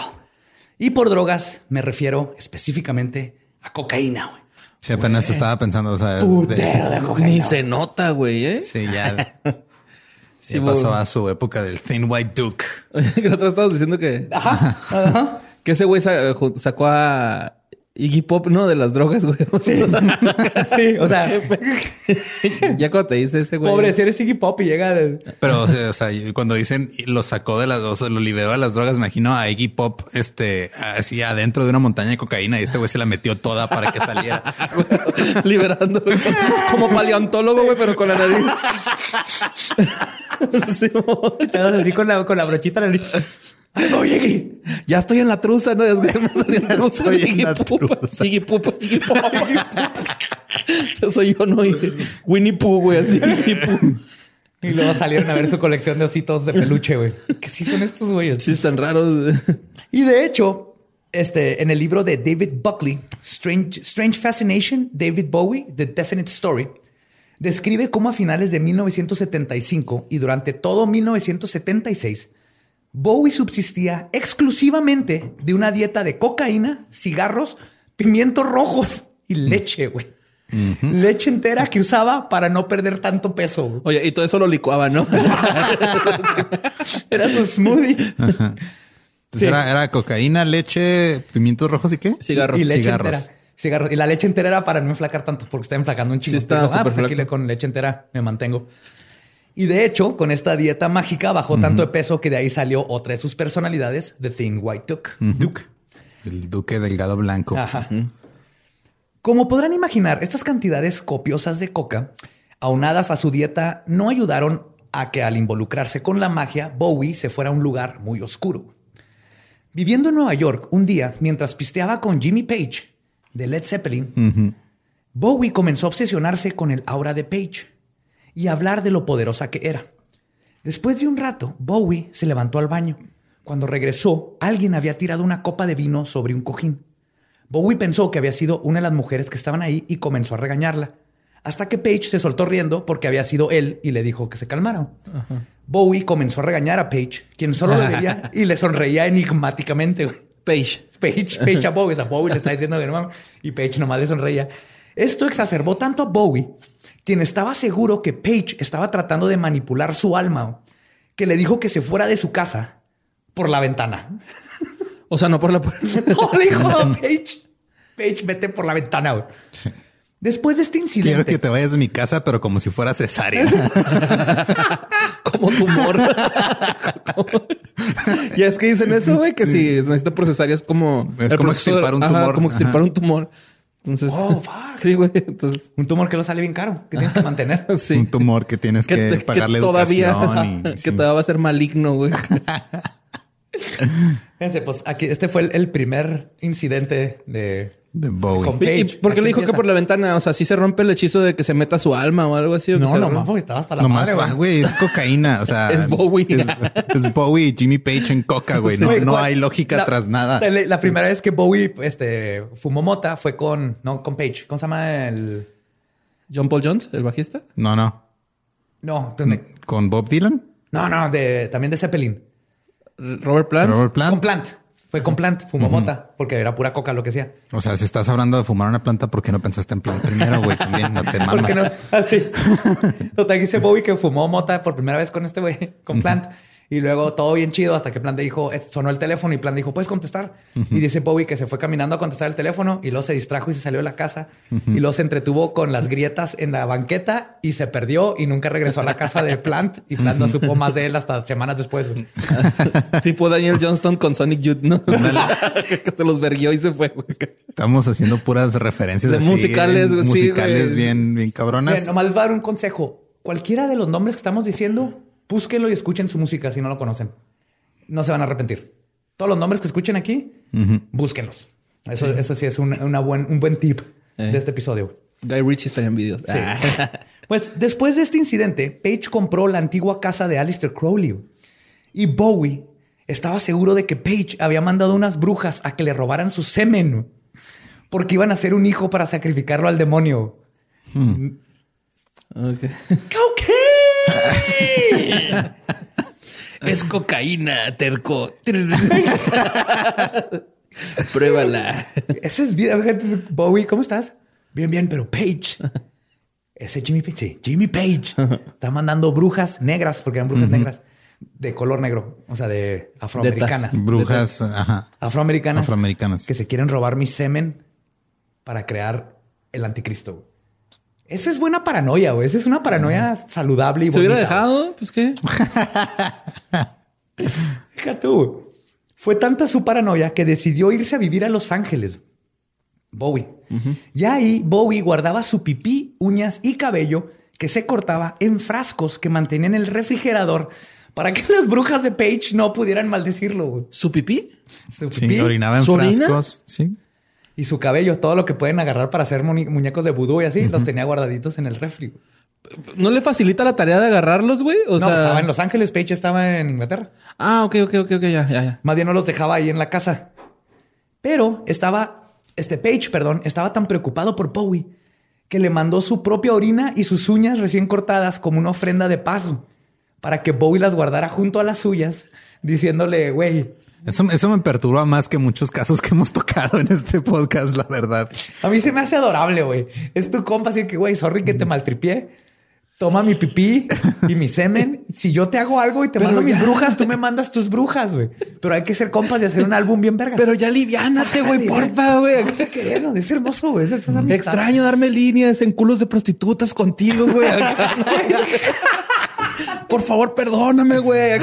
Y por drogas me refiero específicamente a cocaína. güey. Sí, apenas estaba pensando, o sea, de- Putero de cocaína. Ni se nota, güey, ¿eh? sí, ya, [laughs] Sí, ya pasó a su época del Thin White Duke. [laughs] que nosotros estábamos diciendo que, Ajá, ajá. [laughs] que ese güey ju- sacó a Iggy Pop, no, de las drogas, güey. [laughs] O sea, Sí, [laughs] o sea, [laughs] ya cuando te dice ese güey. pobre, si eres Iggy Pop y llega de... Pero, o sea, o sea, cuando dicen lo sacó de las, o sea, lo liberó de las drogas, me imagino a Iggy Pop, este, así adentro de una montaña de cocaína y este güey se la metió toda para que saliera. liberando como paleontólogo, güey, pero con la nariz. Así con la, con la brochita en la nariz. No, Iggy. ya estoy en la truza, ¿no? Es que me salió en truza. estoy en la truza. Iggy Pop, Iggy. Ese soy yo, ¿no? Winnie Pooh, güey, así. Iggy Pooh. Y luego salieron a ver su colección de ositos de peluche, güey. ¿Qué sí son estos güeyes? Sí, están raros. Y de hecho, este, en el libro de David Buckley, Strange, Strange Fascination, David Bowie, The Definite Story, describe cómo a finales de 1975 y durante todo 1976, Bowie subsistía exclusivamente de una dieta de cocaína, cigarros, pimientos rojos y leche, güey. Leche entera que usaba para no perder tanto peso. güey. Oye, y todo eso lo licuaba, ¿no? [laughs] Era su smoothie. Entonces Sí. era, era cocaína, leche, pimientos rojos y qué? Cigarros. Y leche Cigarros. entera. Cigarros. Y la leche entera era para no enflacar tanto porque está enflacando un chingo. Sí, está ah, pues aquí con leche entera me mantengo. Y de hecho, con esta dieta mágica bajó tanto de peso que de ahí salió otra de sus personalidades, The Thin White Duke. Duke. El duque delgado blanco. Ajá. Como podrán imaginar, estas cantidades copiosas de coca, aunadas a su dieta, no ayudaron a que al involucrarse con la magia, Bowie se fuera a un lugar muy oscuro. Viviendo en Nueva York un día, mientras pisteaba con Jimmy Page de Led Zeppelin. Bowie comenzó a obsesionarse con el aura de Page y hablar de lo poderosa que era. Después de un rato, Bowie se levantó al baño. Cuando regresó, alguien había tirado una copa de vino sobre un cojín. Bowie pensó que había sido una de las mujeres que estaban ahí y comenzó a regañarla. Hasta que Page se soltó riendo porque había sido él y le dijo que se calmara. Bowie comenzó a regañar a Page, quien solo le veía [laughs] y le sonreía enigmáticamente. Page. Page, Page a Bowie. O sea, Bowie le está diciendo que no mames, Y Page nomás le sonreía. Esto exacerbó tanto a Bowie, quien estaba seguro que Page estaba tratando de manipular su alma, que le dijo que se fuera de su casa por la ventana. O sea, no por la puerta. [laughs] No, le dijo a Page. Page, vete por la ventana. Después de este incidente. Quiero que te vayas de mi casa, pero como si fuera cesárea. [laughs] Como tumor. [laughs] y es que dicen eso, güey, que si necesita procesar es como... Es como extirpar un ajá, como extirpar un tumor. Entonces... Oh, [laughs] fuck. Sí, güey. Entonces... Un tumor que lo sale bien caro, que tienes que mantener. [laughs] Sí. Un tumor que tienes que, pagarle todavía, educación. y- [laughs] que sí. todavía va a ser maligno, güey. Fíjense, pues aquí, este fue el, el primer incidente de. De Bowie. Con- ¿Y, y Page, por qué le dijo que por la ventana? O sea, sí se rompe el hechizo de que se meta su alma o algo así. o No, se no, rompe? más porque estaba hasta la Nomás, madre, güey. ah, güey, es cocaína. O [laughs] sea, Es Bowie. Es, es Bowie y Jimmy Page en coca, güey. No, no ¿cuál- hay lógica la- tras nada. La, la primera vez que Bowie este, fumó mota fue con, no, con Page. ¿Cómo se llama el? John Paul Jones, el bajista. No, no. No, me- ¿Con Bob Dylan? no, no, de, también de Zeppelin. Robert Plant. Robert Plant. Con Plant. Fue con Plant, fumó mota, porque era pura coca lo que sea. O sea, si estás hablando de fumar una planta, ¿por qué no pensaste en Plant primero, güey? También no te [laughs] ¿Por mamas. qué no? Así. [laughs] Total, dice Bowie que fumó mota por primera vez con este güey, con Plant. Y luego todo bien chido hasta que Plant le dijo, eh, sonó el teléfono y Plant dijo, ¿puedes contestar? Y dice Bowie que se fue caminando a contestar el teléfono y luego se distrajo y se salió de la casa. Y luego se entretuvo con las grietas en la banqueta y se perdió y nunca regresó a la casa de Plant. Y Plant no supo más de él hasta semanas después. [laughs] tipo Daniel Johnston con Sonic Youth, ¿no? [laughs] que se los verguió y se fue. Estamos haciendo puras referencias De así, musicales, sí, musicales güey. bien, bien cabronas. Bien, nomás les voy a dar un consejo. Cualquiera de los nombres que estamos diciendo, búsquenlo y escuchen su música si no lo conocen. No se van a arrepentir. Todos los nombres que escuchen aquí, búsquenlos. Eso, eso sí es un, una buen, un buen tip Eh. de este episodio. Guy Ritchie estaría en videos. Sí. [laughs] pues después de este incidente, Page compró la antigua casa de Alistair Crowley. Y Bowie estaba seguro de que Page había mandado unas brujas a que le robaran su semen. Porque iban a hacer un hijo para sacrificarlo al demonio. Ok. ¡Cocaine! Es cocaína, terco. [laughs] Pruébala. Ese es bien. Bowie, ¿cómo estás? Bien, bien, pero Page. Ese Jimmy Page, sí, Jimmy Page. Está mandando brujas negras, porque eran brujas negras, de color negro, o sea, de afroamericanas. Brujas, ajá. Afroamericanas. Afroamericanas. Que se quieren robar mi semen para crear el anticristo. Esa es buena paranoia, güey. Esa es una paranoia saludable y ¿Se hubiera bonita, dejado? Pues qué. [laughs] Tú. Fue tanta su paranoia que decidió irse a vivir a Los Ángeles. Bowie. Ya ahí Bowie guardaba su pipí, uñas y cabello que se cortaba en frascos que mantenía en el refrigerador para que [laughs] las brujas de Page no pudieran maldecirlo. güey. ¿Su pipí? Su Sí, orinaba en ¿Su orina? frascos. Sí. Y su cabello, todo lo que pueden agarrar para hacer muñecos de vudú y así, los tenía guardaditos en el refri. ¿No le facilita la tarea de agarrarlos, güey? O no, sea... estaba en Los Ángeles, Page estaba en Inglaterra. Ah, ok, ok, ok, ok, ya, ya, ya. Más bien no los dejaba ahí en la casa. Pero estaba, este Page, perdón, estaba tan preocupado por Bowie que le mandó su propia orina y sus uñas recién cortadas como una ofrenda de paz para que Bowie las guardara junto a las suyas, diciéndole, güey, Eso, eso me perturba más que muchos casos que hemos [laughs] tocado en este podcast, la verdad. a mí se me hace adorable, güey. Es tu compa, así que, güey, sorry que te maltripié. Toma mi pipí y mi semen. Si yo te hago algo y te Pero mando mis brujas, tú me mandas tus brujas, güey. Pero hay que ser compas y hacer un álbum bien verga. Pero ya aliviánate, güey, porfa, güey. Vamos a querernos. Es hermoso, güey. Es. Extraño darme líneas en culos de prostitutas contigo, güey. ¿no? [laughs] Por favor, perdóname, güey.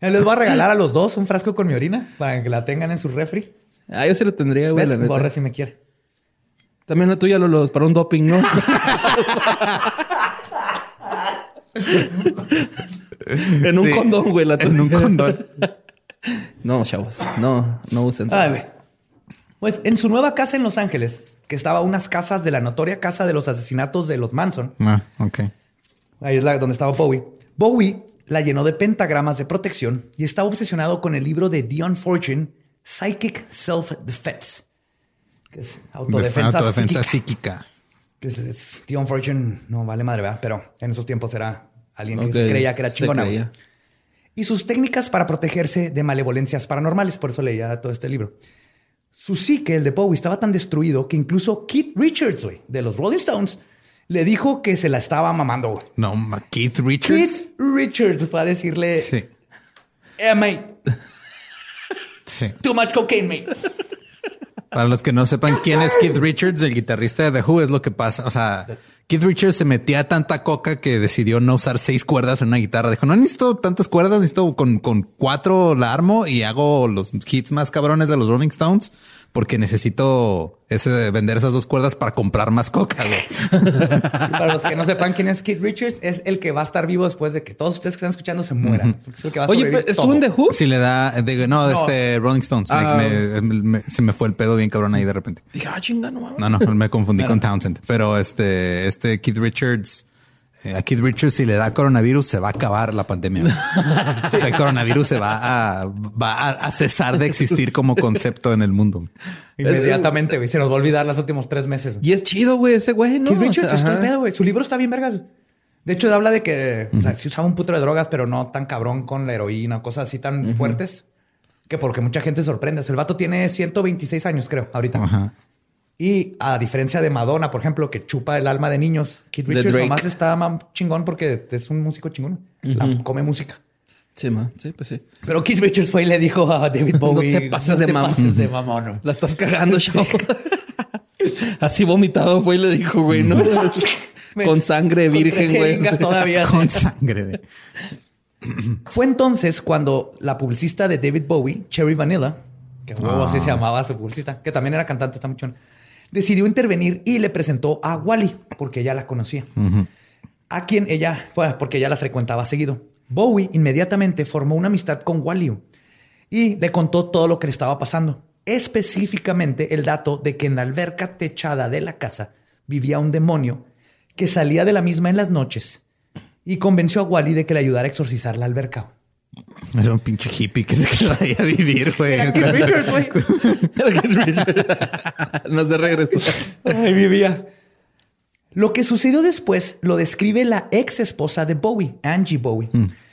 Él les voy a regalar a los dos un frasco con mi orina para que la tengan en su refri. Ah, yo sí lo tendría, güey. la ¿Ves? neta. Borre si me quiere. También la tuya, Lolos, para un doping, ¿no? [laughs] en un Sí. condón, güey. La En un tuya. condón. No, chavos. No, no usen. Ay, güey. Pues en su nueva casa en Los Ángeles, que estaba a unas casas de la notoria casa de los asesinatos de los Manson, Ah, ok. ahí es la, donde estaba Bowie. Bowie la llenó de pentagramas de protección y estaba obsesionado con el libro de Dion Fortune, Psychic Self-Defense, que es De- autodefensa, autodefensa psíquica. psíquica. Que es, es- Theon Fortune no vale madre, ¿verdad? Pero en esos tiempos era alguien que se creía que era chingona. Y sus técnicas para protegerse de malevolencias paranormales. Por eso leía todo este libro. Su psique, el de Bowie, estaba tan destruido que incluso Keith Richards, de los Rolling Stones, le dijo que se la estaba mamando, güey. No, Keith Richards. Keith Richards fue a decirle, Sí. eh, mate, Sí. too much cocaine, mate. Para los que no sepan quién es Keith Richards, el guitarrista de The Who, es lo que pasa. O sea, Keith Richards se metía tanta coca que decidió no usar seis cuerdas en una guitarra. Dijo, no necesito tantas cuerdas, necesito con, con cuatro la armo y hago los hits más cabrones de los Rolling Stones porque necesito ese, vender esas dos cuerdas para comprar más coca. güey. [laughs] Para los que no sepan quién es Keith Richards, es el que va a estar vivo después de que todos ustedes que están escuchando se mueran. Porque es el que va a Oye, sobrevivir pero ¿estuvo todo. en The Who? Si le da, de- no, este Rolling Stones. Me- Ah. me- me- se me fue el pedo bien cabrón ahí de repente. Dije, ah, chinga, no mames. No, no, me confundí con Townsend. Pero este, este Keith Richards, a Keith Richards, si le da coronavirus, se va a acabar la pandemia. o sea, el coronavirus se va a, va a, cesar de existir como concepto en el mundo. Inmediatamente, güey. Se nos va a olvidar los últimos tres meses. Y es chido, güey, ese güey, ¿no? Keith O sea, Richards, es pedo, güey. Su libro está bien vergas. De hecho, habla de que o sea, sí usaba un puto de drogas, pero no tan cabrón con la heroína, cosas así tan fuertes. Que porque mucha gente se sorprende. O sea, el vato tiene 126 años, creo, ahorita. Ajá. Y a diferencia de Madonna, por ejemplo, que chupa el alma de niños, De Richards nomás está más chingón porque es un músico chingón. La- come música. Sí, man. Sí, pues sí. Pero Keith Richards fue y le dijo a David Bowie: te pases de mamón". pases de mamón. La estás cagando, [laughs] chavo. [laughs] Así vomitado fue y le dijo, güey, ¿no? [laughs] Con sangre virgen, güey. todavía. Con sangre. de- [clears throat] Fue entonces cuando la publicista de David Bowie, Cherry Vanilla, que huevo, así se llamaba su publicista, que también era cantante, está mucho, decidió intervenir y le presentó a Wally, porque ella la conocía. A quien ella, bueno, porque ella la frecuentaba seguido. Bowie inmediatamente formó una amistad con Wally y le contó todo lo que le estaba pasando. Específicamente el dato de que en la alberca techada de la casa vivía un demonio que salía de la misma en las noches y convenció a Wally de que le ayudara a exorcizar la alberca. Era un pinche hippie que se [laughs] quedó ahí a vivir, güey. [laughs] No se regresó. Ay, vivía. Lo que sucedió después lo describe la ex esposa de Bowie, Angie Bowie,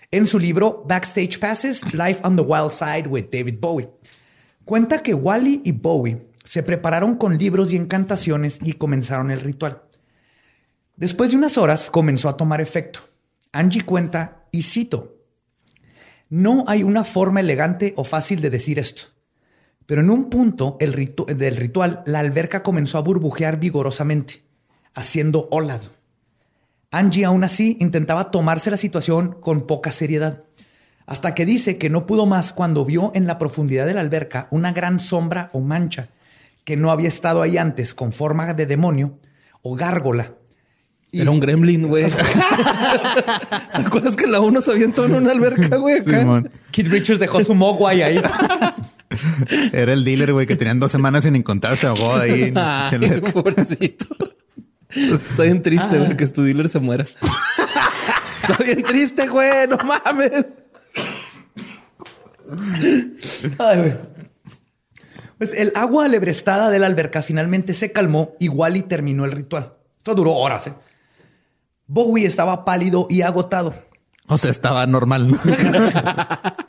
en su libro Backstage Passes, Life on the Wild Side with David Bowie. Cuenta que Wally y Bowie se prepararon con libros y encantaciones y comenzaron el ritual. Después de unas horas comenzó a tomar efecto. Angie cuenta, y cito, no hay una forma elegante o fácil de decir esto. Pero en un punto del ritual, la alberca comenzó a burbujear vigorosamente, haciendo olas. Angie aún así intentaba tomarse la situación con poca seriedad, hasta que dice que no pudo más cuando vio en la profundidad de la alberca una gran sombra o mancha que no había estado ahí antes con forma de demonio o gárgola. Y- Era un gremlin, güey. [laughs] ¿Te acuerdas que la uno se avientó en una alberca, güey? acá? Keith Richards dejó su mogwai ahí. [laughs] Era el dealer, güey, que tenían dos semanas sin encontrarse, se ahogó ahí. Ay, alberca. [laughs] pobrecito. Está bien triste, güey, que tu dealer se muera. Está bien triste, güey. No mames. Ay, güey. Pues el agua alebrestada de la alberca finalmente se calmó igual y terminó el ritual. Esto duró horas. ¿eh? Bowie estaba pálido y agotado. O sea, estaba normal. ¿no? [laughs]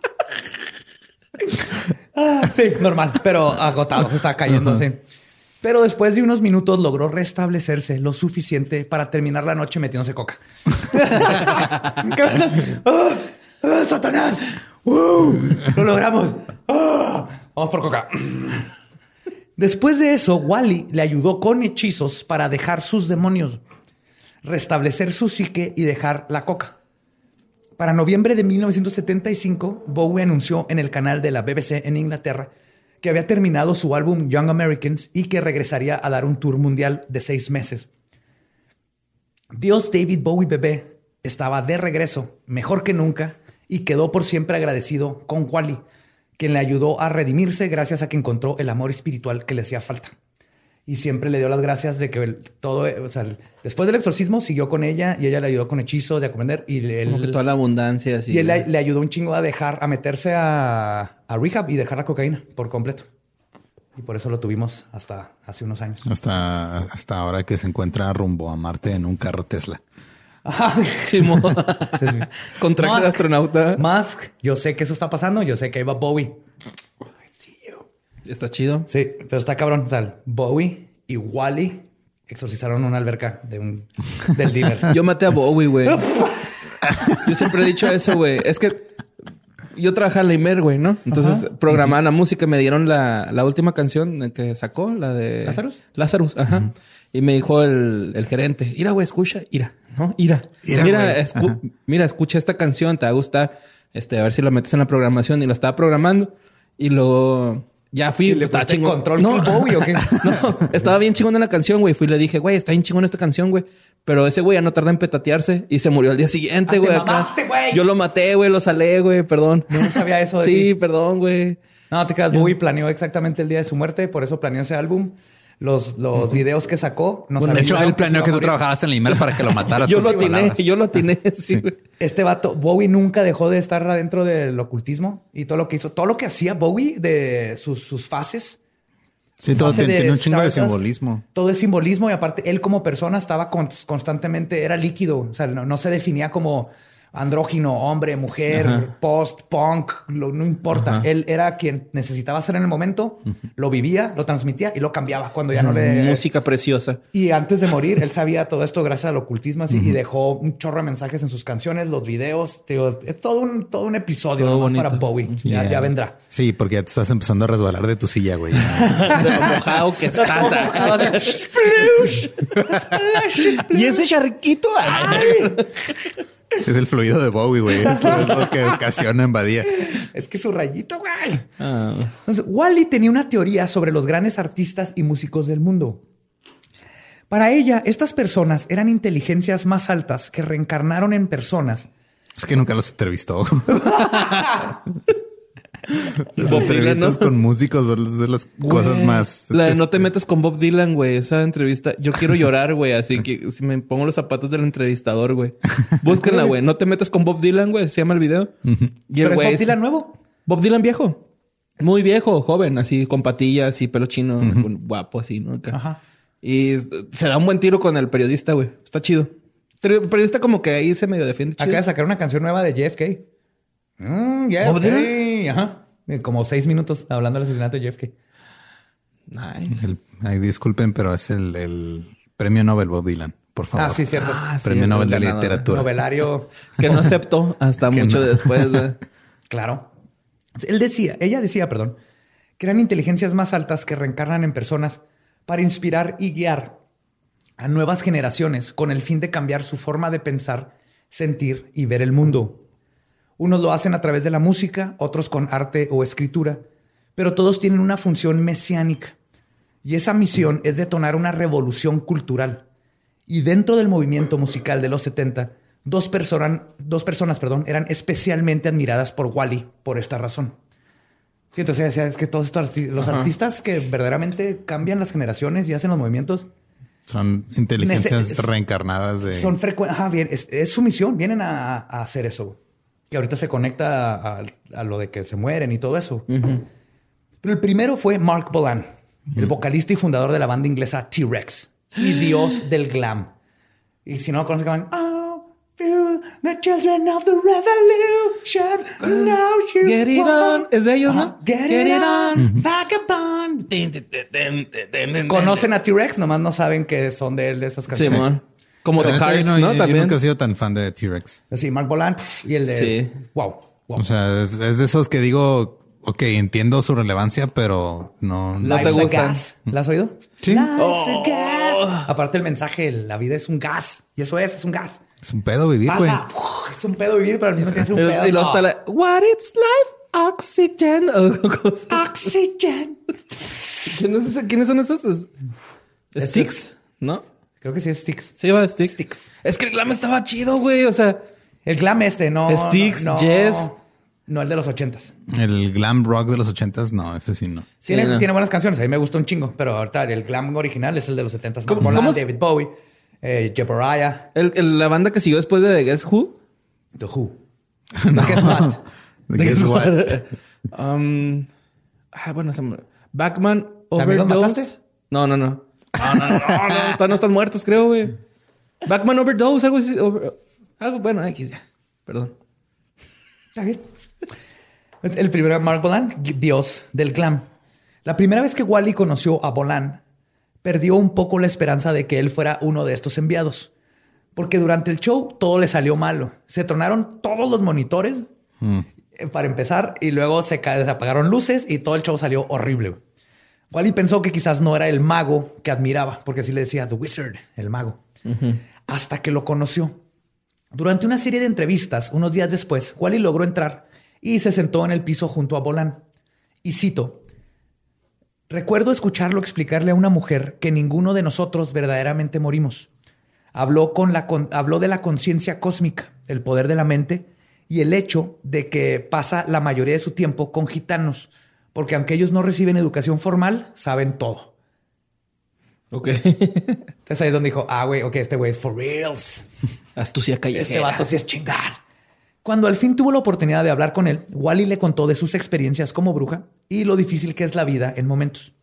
Sí, normal, pero agotado, estaba cayéndose. Pero después de unos minutos logró restablecerse lo suficiente para terminar la noche metiéndose coca. [laughs] ¡Ah! ¡Ah, ¡Satanás! ¡Uh! ¡Lo logramos! ¡Ah! Vamos por coca. Después de eso, Wally le ayudó con hechizos para dejar sus demonios, restablecer su psique y dejar la coca. Para noviembre de 1975, Bowie anunció en el canal de la BBC en Inglaterra que había terminado su álbum Young Americans y que regresaría a dar un tour mundial de seis meses. Dios David Bowie bebé estaba de regreso, mejor que nunca, y quedó por siempre agradecido con Wally, quien le ayudó a redimirse gracias a que encontró el amor espiritual que le hacía falta. Y siempre le dio las gracias de que el- todo, o sea, el- después del exorcismo siguió con ella y ella le ayudó con hechizos de aprender y él, Como que toda la abundancia así. y él le, le ayudó un chingo a dejar, a meterse a, a rehab y dejar la cocaína por completo. Y por eso lo tuvimos hasta hace unos años. Hasta, hasta ahora que se encuentra rumbo a Marte en un carro Tesla. Simón. [laughs] [laughs] Con traje de Musk. astronauta. Musk, yo sé que eso está pasando, yo sé que ahí va Bowie. Está chido. Sí, pero está cabrón. O sea, Bowie y Wally exorcizaron una alberca de un, del dealer. [laughs] Yo maté a Bowie, güey. [laughs] Yo siempre he dicho eso, güey. Es que yo trabajaba en la Imer, güey, ¿no? Entonces programaban la música y me dieron la, la última canción que sacó, la de... ¿Lazarus? Lazarus, ajá. Y me dijo el, el gerente, mira, güey, escucha, mira, ¿no? Mira, Ira, mira, escu- mira, escucha esta canción, te va a gustar. Este, a ver si lo metes en la programación. Y lo estaba programando. Y luego ya fui. le estaba chingón. control full Bowie, ¿o [laughs] qué? no, estaba bien chingón en la canción, güey. Fui y le dije, güey, está bien chingón esta canción, güey. Pero ese güey ya no tarda en petatearse y se murió al día siguiente, Ah, te güey. acá. mamaste, güey. Yo lo maté, güey, lo salé, güey, perdón. Yo no sabía eso de Sí, ti. perdón, güey. No, te creas, Bowie planeó exactamente el día de su muerte, por eso planeó ese álbum. Los, los videos que sacó nos de hecho, él planeó que tú morir. trabajaras en la email para que lo mataras. [laughs] Yo lo atiné, yo lo atiné, sí. Este vato, Bowie nunca dejó de estar adentro del ocultismo y todo lo que hizo, todo lo que hacía Bowie de sus, sus fases. Sí, todo tiene, un chingo de simbolismo. Todo es simbolismo y aparte él como persona estaba con- constantemente, era líquido, o sea, no, no se definía como andrógino, hombre, mujer, post, punk, lo- no importa. Él era quien necesitaba ser en el momento, lo vivía, lo transmitía y lo cambiaba cuando ya no le... Música preciosa. Y antes de morir, él sabía todo esto gracias al ocultismo así, y dejó un chorro de mensajes en sus canciones, los videos. es todo un, todo un episodio Todo nomás bonito. para Bowie. Ya, Yeah. ya vendrá. Sí, porque ya te estás empezando a resbalar de tu silla, güey. [laughs] De lo mojado que estás. y ese charquito. Es el fluido de Bowie, güey. Es lo- [laughs] que ocasiona en Badía. Es que su rayito, güey. Ah. Entonces, Wally tenía una teoría sobre los grandes artistas y músicos del mundo. Para ella, estas personas eran inteligencias más altas que reencarnaron en personas. Es que nunca los entrevistó. [laughs] Las Bob Dylan, ¿no? con músicos son de las cosas más. La de no este, te metas con Bob Dylan, güey. Esa entrevista. Yo quiero llorar, güey. Así que si me pongo los zapatos del entrevistador, güey. [laughs] Búsquenla, güey. No te metas con Bob Dylan, güey. Se llama el video. Y el Pero es güey. Bob Dylan nuevo. Bob Dylan viejo. Muy viejo, joven, así con patillas y pelo chino, con- guapo, así, ¿no? Acá. Ajá. Y se da un buen tiro con el periodista, güey. Está chido. Pero El periodista como que ahí se medio defiende. chido. Acaba de sacar una canción nueva de JFK. Mm, JFK. ¿Bob Dylan? Ajá. Como seis minutos hablando del asesinato de JFK. Nice. el- ay, disculpen, pero es el, el premio Nobel Bob Dylan, por favor. Ah, sí, cierto. Ah, Premio el Nobel de ganador. Literatura. Novelario. [laughs] Que no aceptó hasta mucho no. después. [laughs] Claro. Él decía, ella decía, perdón, que eran inteligencias más altas que reencarnan en personas para inspirar y guiar a nuevas generaciones con el fin de cambiar su forma de pensar, sentir y ver el mundo. Unos lo hacen a través de la música, otros con arte o escritura, pero todos tienen una función mesiánica. Y esa misión es detonar una revolución cultural. Y dentro del movimiento musical de los 70, dos, personas, dos personas perdón, eran especialmente admiradas por Wally por esta razón. Sí, entonces decía, es que todos estos arti- los Ajá. artistas que verdaderamente cambian las generaciones y hacen los movimientos Son inteligencias reencarnadas de. son frecuentes. Ajá, bien, es, es su misión, vienen a, a hacer eso. Que ahorita se conecta a, a lo de que se mueren y todo eso. Pero el primero fue Mark Bolan, el vocalista y fundador de la banda inglesa T-Rex y [gasps] dios del glam. Y si no lo conocen, van, Oh, feel the children of the revolution. Now you Get it want-" on. Es de ellos, ¿no? Get, it, on, vagabond. Conocen a T-Rex, nomás no saben que son de él de esas canciones. Simón. Como The Cars, yo ¿no? yo También. nunca he sido tan fan de T-Rex. Sí, Mark Bolan y el de... Sí. Wow. wow. O sea, es, es de esos que digo, ok, entiendo su relevancia, pero no. No te Life's a gustan. gas. ¿La has oído? Sí. A gas. Aparte el mensaje, la vida es un gas. Y eso es, es un gas. Es un pedo vivir, güey. Es un pedo vivir, pero al mismo tiempo es un pedo. Y luego está la What it's life, oxygen. [laughs] Oxygen. ¿Quiénes son esos? Es- Este Sticks, es- ¿no? Creo que sí es Sticks. Sí, va Sticks. Es que el glam estaba chido, güey. O sea, El glam este, no. Sticks, no, no. Yes. No, el de los ochentas. El glam rock de los ochentas, no, ese sí no. Tiene, no. tiene buenas canciones. A mí me gusta un chingo. Pero ahorita el glam original es el de los setentas. ¿Cómo- Mark Bolan, cómo se- David Bowie, eh, Jebariah, el- el- la banda que siguió después de The Guess Who. The Who. [laughs] Guess what? Guess what? Um, Ah, bueno, Backman ¿También lo Overdose. mataste? No, no, no. No, no, no, no, no, [laughs] todavía no están muertos, creo, güey. Backman Overdose, algo así. over- algo, bueno, X ya. Perdón. Está bien. Pues El primero, Mark Bolan, dios del glam. La primera vez que Wally conoció a Bolan, perdió un poco la esperanza de que él fuera uno de estos enviados. Porque durante el show todo le salió malo. Se tronaron todos los monitores eh, para empezar y luego se, se apagaron luces y todo el show salió horrible. Wally pensó que quizás no era el mago que admiraba, porque así le decía The Wizard, el mago. Hasta que lo conoció. Durante una serie de entrevistas, unos días después, Wally logró entrar y se sentó en el piso junto a Bolan. Y cito, recuerdo escucharlo explicarle a una mujer que ninguno de nosotros verdaderamente morimos. Habló, con la, con- habló de la conciencia cósmica, el poder de la mente y el hecho de que pasa la mayoría de su tiempo con gitanos, porque aunque ellos no reciben educación formal, saben todo. Ok. Entonces ahí es donde dijo, ah, güey, ok, este güey es for reals. Astucia callejera. Este vato sí es chingar. Cuando al fin tuvo la oportunidad de hablar con él, Wally le contó de sus experiencias como bruja y lo difícil que es la vida en momentos.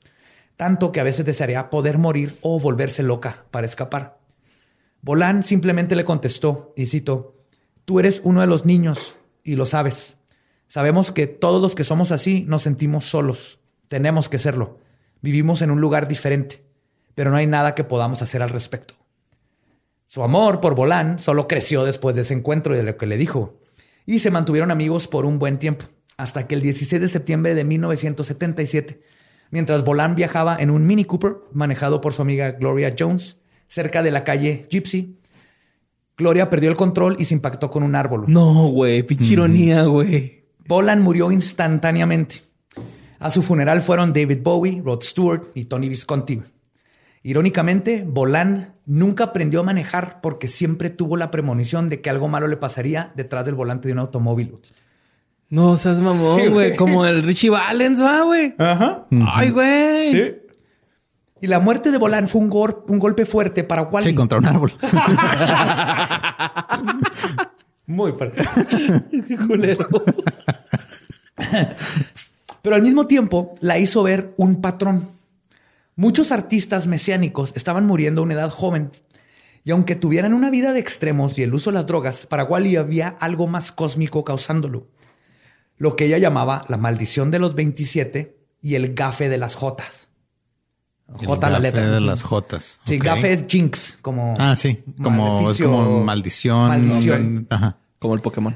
Tanto que a veces desearía poder morir o volverse loca para escapar. Bolán simplemente le contestó, y cito, Tú eres uno de los niños y lo sabes. Sabemos que todos los que somos así nos sentimos solos. Tenemos que serlo. Vivimos en un lugar diferente, pero no hay nada que podamos hacer al respecto. Su amor por Bolán solo creció después de ese encuentro y de lo que le dijo. Y se mantuvieron amigos por un buen tiempo, hasta que el 16 de septiembre de 1977, mientras Bolán viajaba en un Mini Cooper manejado por su amiga Gloria Jones, cerca de la calle Gypsy, Gloria perdió el control y se impactó con un árbol. No, güey. Pinche ironía, güey. Bolan murió instantáneamente. A su funeral fueron David Bowie, Rod Stewart y Tony Visconti. Irónicamente, Bolan nunca aprendió a manejar porque siempre tuvo la premonición de que algo malo le pasaría detrás del volante de un automóvil. No seas mamón, Sí, güey. güey. Como el Richie Valens, va, güey. Ajá. Ay, güey. Y la muerte de Bolan fue un golpe fuerte para Wally. Sí, contra un árbol. [laughs] Muy fuerte. [laughs] Pero al mismo tiempo la hizo ver un patrón. Muchos artistas mesiánicos estaban muriendo a una edad joven. Y aunque tuvieran una vida de extremos y el uso de las drogas, para Wally había algo más cósmico causándolo. Lo que ella llamaba la maldición de los 27 y el gafe de las Jotas. El J la gafe letra. de las Jotas. Sí, gafe es jinx, como. Ah, sí. Como, es como maldición. Maldición. Ajá. Como el Pokémon.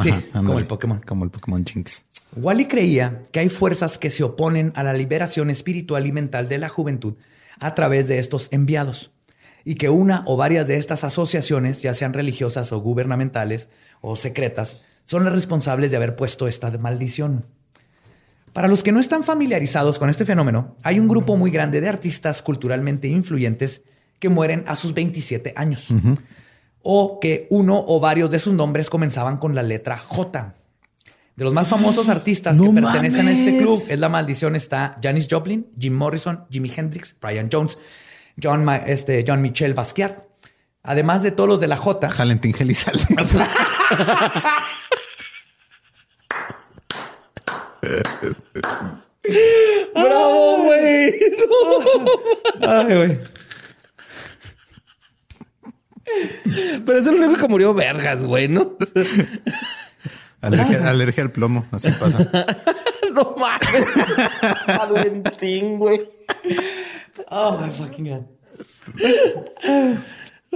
Sí, Ajá, como ándale. el Pokémon. Como el Pokémon Jinx. Wally creía que hay fuerzas que se oponen a la liberación espiritual y mental de la juventud a través de estos enviados y que una o varias de estas asociaciones, ya sean religiosas o gubernamentales o secretas, son las responsables de haber puesto esta maldición. Para los que no están familiarizados con este fenómeno, hay un grupo muy grande de artistas culturalmente influyentes que mueren a sus 27 años o que uno o varios de sus nombres comenzaban con la letra J. De los más famosos artistas ¡No que pertenecen a este club es la maldición está Janis Joplin, Jim Morrison, Jimi Hendrix, Brian Jones, John, Ma- este, John Michel Basquiat. Además de todos los de la J. Valentín Gelizalde. [laughs] ¡Bravo, güey! [laughs] Ay, güey. Pero es el único que murió vergas, güey, ¿no? [laughs] alergia, alergia al plomo. Así pasa. [laughs] no mames. Valentín, güey. Oh, my fucking God.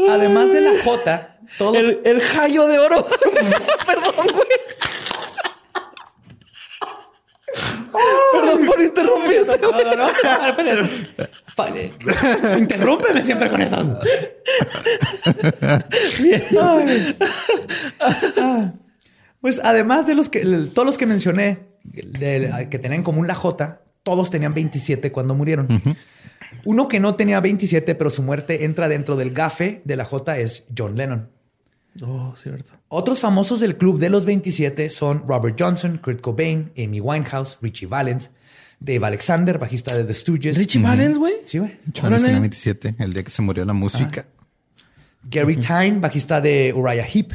Además de la J, todos. El, el jayo de oro. [laughs] Perdón, güey. Perdón por interrumpirte. No, no, no. espera. Pa- eh, Interrúmpeme siempre con eso. Ay. Pues además de los que todos los que mencioné de- que tenían en común la J, todos tenían 27 cuando murieron. Uno que no tenía 27, pero su muerte entra dentro del gafe de la J es John Lennon. Oh, cierto. Otros famosos del club de los 27 son Robert Johnson, Kurt Cobain, Amy Winehouse, Richie Valens, Dave Alexander, bajista de The Stooges. Richie Valens, güey. Sí, güey. Tenía 27, el día que se murió la música. Gary Tyne, bajista de Uriah Heep,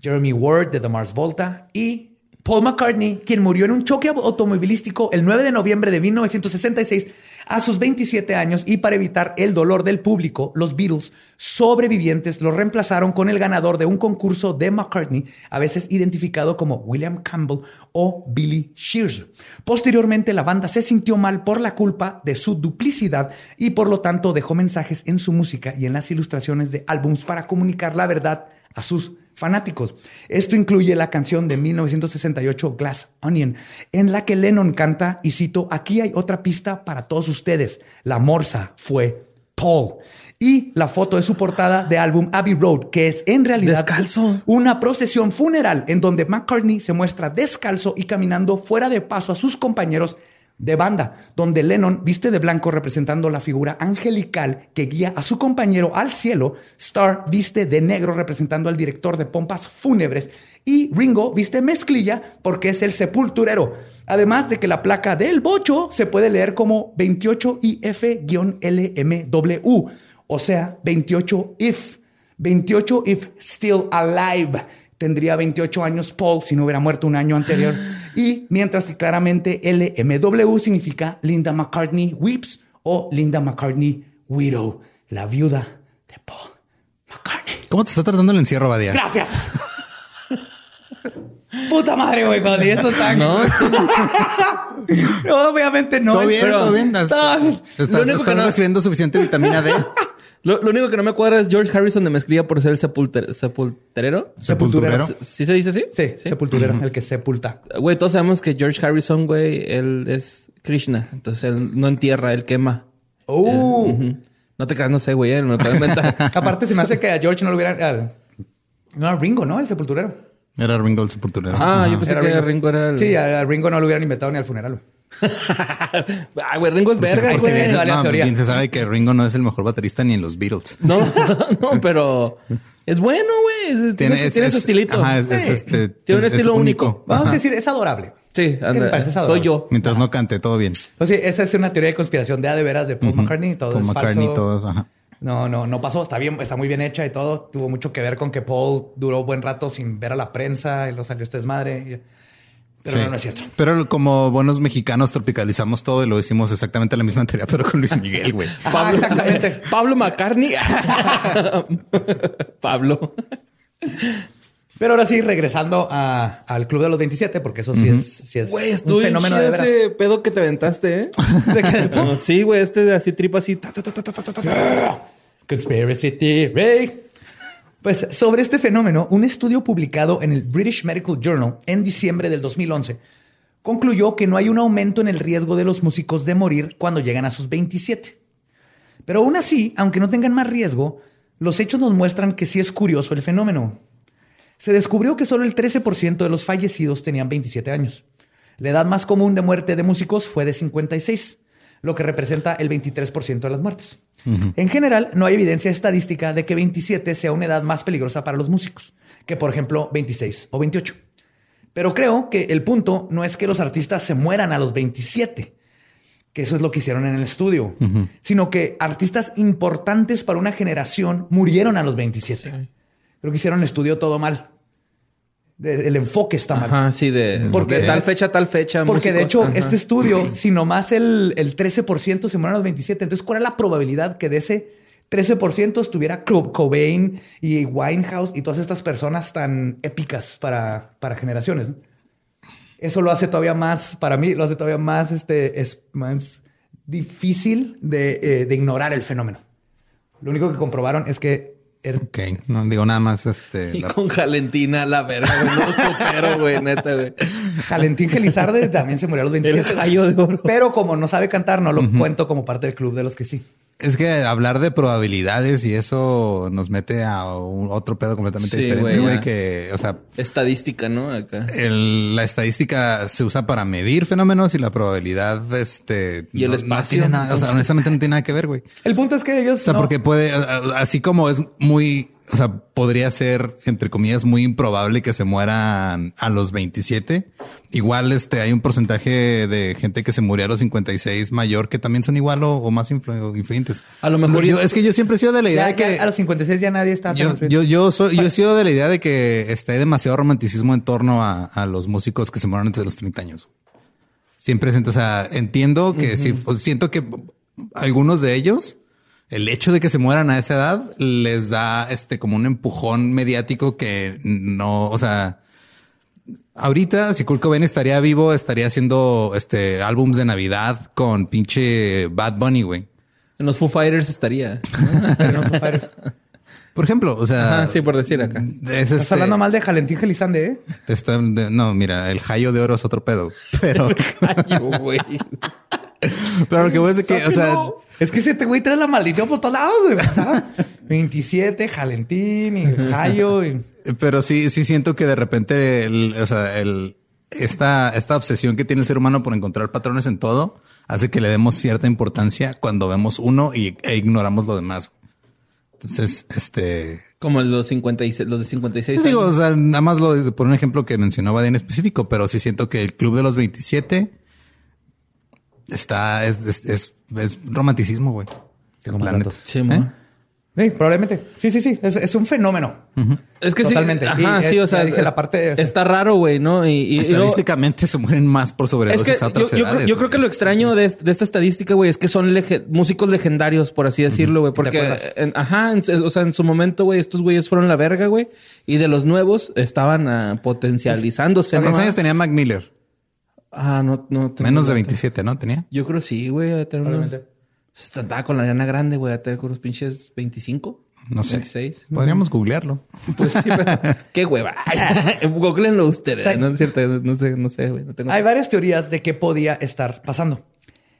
Jeremy Ward de The Mars Volta y Paul McCartney, quien murió en un choque automovilístico el 9 de noviembre de 1966 a sus 27 años y para evitar el dolor del público, los Beatles sobrevivientes lo reemplazaron con el ganador de un concurso de McCartney, a veces identificado como William Campbell o Billy Shears. Posteriormente, la banda se sintió mal por la culpa de su duplicidad y por lo tanto dejó mensajes en su música y en las ilustraciones de álbums para comunicar la verdad a sus fanáticos. Esto incluye la canción de 1968 Glass Onion, en la que Lennon canta, y cito, aquí hay otra pista para todos ustedes. La morsa fue Paul. Y la foto de su portada de álbum Abbey Road, que es en realidad Descalzo. una procesión funeral en donde McCartney se muestra descalzo y caminando fuera de paso a sus compañeros de banda, donde Lennon viste de blanco representando la figura angelical que guía a su compañero al cielo, Starr viste de negro representando al director de pompas fúnebres y Ringo viste mezclilla porque es el sepulturero. Además de que la placa del bocho se puede leer como 28IF-LMW, o sea, 28 if, 28 if still alive tendría 28 años Paul si no hubiera muerto un año anterior. [gasps] Y mientras que claramente LMW significa Linda McCartney Weeps o Linda McCartney Widow, la viuda de Paul McCartney. ¿Cómo te está tratando el encierro, Badia? Gracias. [laughs] Puta madre, güey, cuando leí eso tan... No. [laughs] No, obviamente no. ¿Todo bien? pero- ¿Todo bien? ¿Estás, estás- estás no- recibiendo suficiente vitamina D? [laughs] Lo, lo único que no me cuadra es George Harrison de mezclilla por ser el sepulter- sepulterero. Sepulturero. ¿Sí se dice así? Sí, sepulturero, el que sepulta. Güey, todos sabemos que George Harrison, güey, él es Krishna. Entonces él no entierra, él quema. Uh. Ujú. No te creas, no sé, güey, eh, me lo puedo inventar. [laughs] Aparte, se me hace que a George no lo hubiera... al- No, a Ringo, ¿no? El sepulturero. Era Ringo el sepulturero. Ah, yo pensé que Ringo era el... Sí, a a Ringo no lo hubieran inventado ni al funeral. Güey. Ah, güey, Ringo es verga, Ahí se güey. no, No, teoría. bien se sabe que Ringo no es el mejor baterista ni en los Beatles. No, [laughs] no, pero es bueno, güey. Tiene, su- es- tiene su es- estilito. Ajá, es, es Sí. este. Tiene un es- es estilo único. Vamos Ajá. a decir, es adorable. Sí, ¿Qué anda, parece? Soy yo. Mientras no cante, todo bien. Pues sí, esa es una teoría de conspiración de a de veras de Paul McCartney. Todo Paul es McCartney, falso. todos. Ajá. No, no, no pasó. Está bien, está muy bien hecha y todo. Tuvo mucho que ver con que Paul duró buen rato sin ver a la prensa y lo salió este desmadre. Pero Sí. no, no es cierto. Pero como buenos mexicanos tropicalizamos todo y lo hicimos exactamente la misma teoría, pero con Luis Miguel, güey. [laughs] Ajá, exactamente. [laughs] Pablo McCartney. [laughs] Pablo. Pero ahora sí, regresando a- al Club de los 27, porque eso sí es, sí es Güey, un fenómeno de veras. ese pedo que te aventaste, ¿eh? ¿De qué? ¿Del No, sí, güey, este de así tripa así. ta, ta, ta. Conspiracy Theory. Pues sobre este fenómeno, un estudio publicado en el British Medical Journal en diciembre del 2011 concluyó que no hay un aumento en el riesgo de los músicos de morir cuando llegan a sus 27. Pero aún así, aunque no tengan más riesgo, los hechos nos muestran que sí es curioso el fenómeno. Se descubrió que solo el 13% de los fallecidos tenían 27 años. La edad más común de muerte de músicos fue de 56, lo que representa el 23% de las muertes. En general, no hay evidencia estadística de que 27 sea una edad más peligrosa para los músicos que, por ejemplo, 26 o 28. Pero creo que el punto no es que los artistas se mueran a los 27, que eso es lo que hicieron en el estudio, sino que artistas importantes para una generación murieron a los 27. Creo que hicieron el estudio todo mal. El, enfoque está mal. Ajá, sí, de, Porque- de tal fecha tal fecha. Porque de hecho, Ajá. este estudio, si nomás el, el 13% se mueren a los 27, entonces, ¿cuál es la probabilidad que de ese 13% estuviera Cobain y Winehouse y todas estas personas tan épicas para, para generaciones? Eso lo hace todavía más, para mí, lo hace todavía más, este, es más difícil de, eh, de ignorar el fenómeno. Lo único que comprobaron es que Ok, no digo nada más. Este, [laughs] Y la- con Valentina, la verga. No supero, güey, neta, güey. Valentín Gelizarde también se murió a los 27. [laughs] El gallo de oro. Pero como no sabe cantar, no lo cuento como parte del club de los que sí. Es que hablar de probabilidades y eso nos mete a un- otro pedo completamente Sí, diferente, güey. Que, o sea, Estadística, ¿no? Acá. el- la estadística se usa para medir fenómenos y la probabilidad, este, Y el no- no espacio, tiene nada, o sea, honestamente no tiene nada que ver, güey. El punto es que ellos. O sea, no- porque puede, así como es muy o sea, podría ser, entre comillas, muy improbable que se mueran a los 27. Igual este, hay un porcentaje de gente que se murió a los 56 mayor que también son igual o, o más influ- influyentes. A lo mejor Yo- yo- es que yo siempre he sido de la idea Ya- de que ya a los 56 ya nadie está tan yo, yo, yo soy, yo he sido de la idea de que este, hay demasiado romanticismo en torno a, a los músicos que se mueren antes de los 30 años. Siempre siento, o sea, entiendo que sí, pues, siento que algunos de ellos, el hecho de que se mueran a esa edad les da este como un empujón mediático que no, o sea, ahorita si Kurt Cobain estaría vivo, estaría haciendo este álbums de Navidad con pinche Bad Bunny, güey. En los Foo Fighters estaría. No, [laughs] Foo Fighters. Por ejemplo, o sea, Ajá, sí, por decir acá. es Estás este- hablando mal de Valentín Gelizande, ¿eh? Te está- de- no, mira, el jayo de oro es otro pedo. [laughs] Pero, Yo, güey. [laughs] pero lo que voy a decir que, o sea, No. Es que ese güey trae la maldición por todos lados, güey. Estaba [laughs] 27, Jalentín y Jayo. Y... pero sí, sí siento que de repente, el- o sea, el, esta, esta obsesión que tiene el ser humano por encontrar patrones en todo hace que le demos cierta importancia cuando vemos uno y, e ignoramos lo demás. Entonces, este, Como los 56, los de 56 digo, o sea, nada más lo por un ejemplo que mencionó Badin en específico, pero sí siento que el club de los 27 está, es, es, es, es romanticismo, güey. Tengo más datos. Sí, ¿Eh? Sí, probablemente. Sí, sí, sí. Es, es un fenómeno. Es que Totalmente. sí. Y, Ajá, eh, sí, o ya sea, dije es- la parte- está raro, güey, ¿no? Y, y- y luego- Estadísticamente se mueren más por es que sobredosis a yo, otras yo creo- edades, yo creo que lo extraño de, de esta estadística, güey, es que son lege- músicos legendarios, por así decirlo, güey. Porque, en- ajá, en- o sea, en su momento, güey, estos güeyes fueron la verga, güey. Y de los nuevos estaban ah, potencializándose. ¿Cuántos años tenía Mac Miller? Ah, no, no. tengo Menos de datos. 27, ¿no? Tenía. Yo creo sí, güey. Probablemente. Estaba con la llana grande, güey. A tener unos pinches 25. No sé. 26. Podríamos googlearlo. Pues sí, pero- [laughs] qué hueva. [laughs] Googleenlo ustedes. No es cierto. No sé, no sé, güey. No tengo... Hay varias teorías de qué podía estar pasando.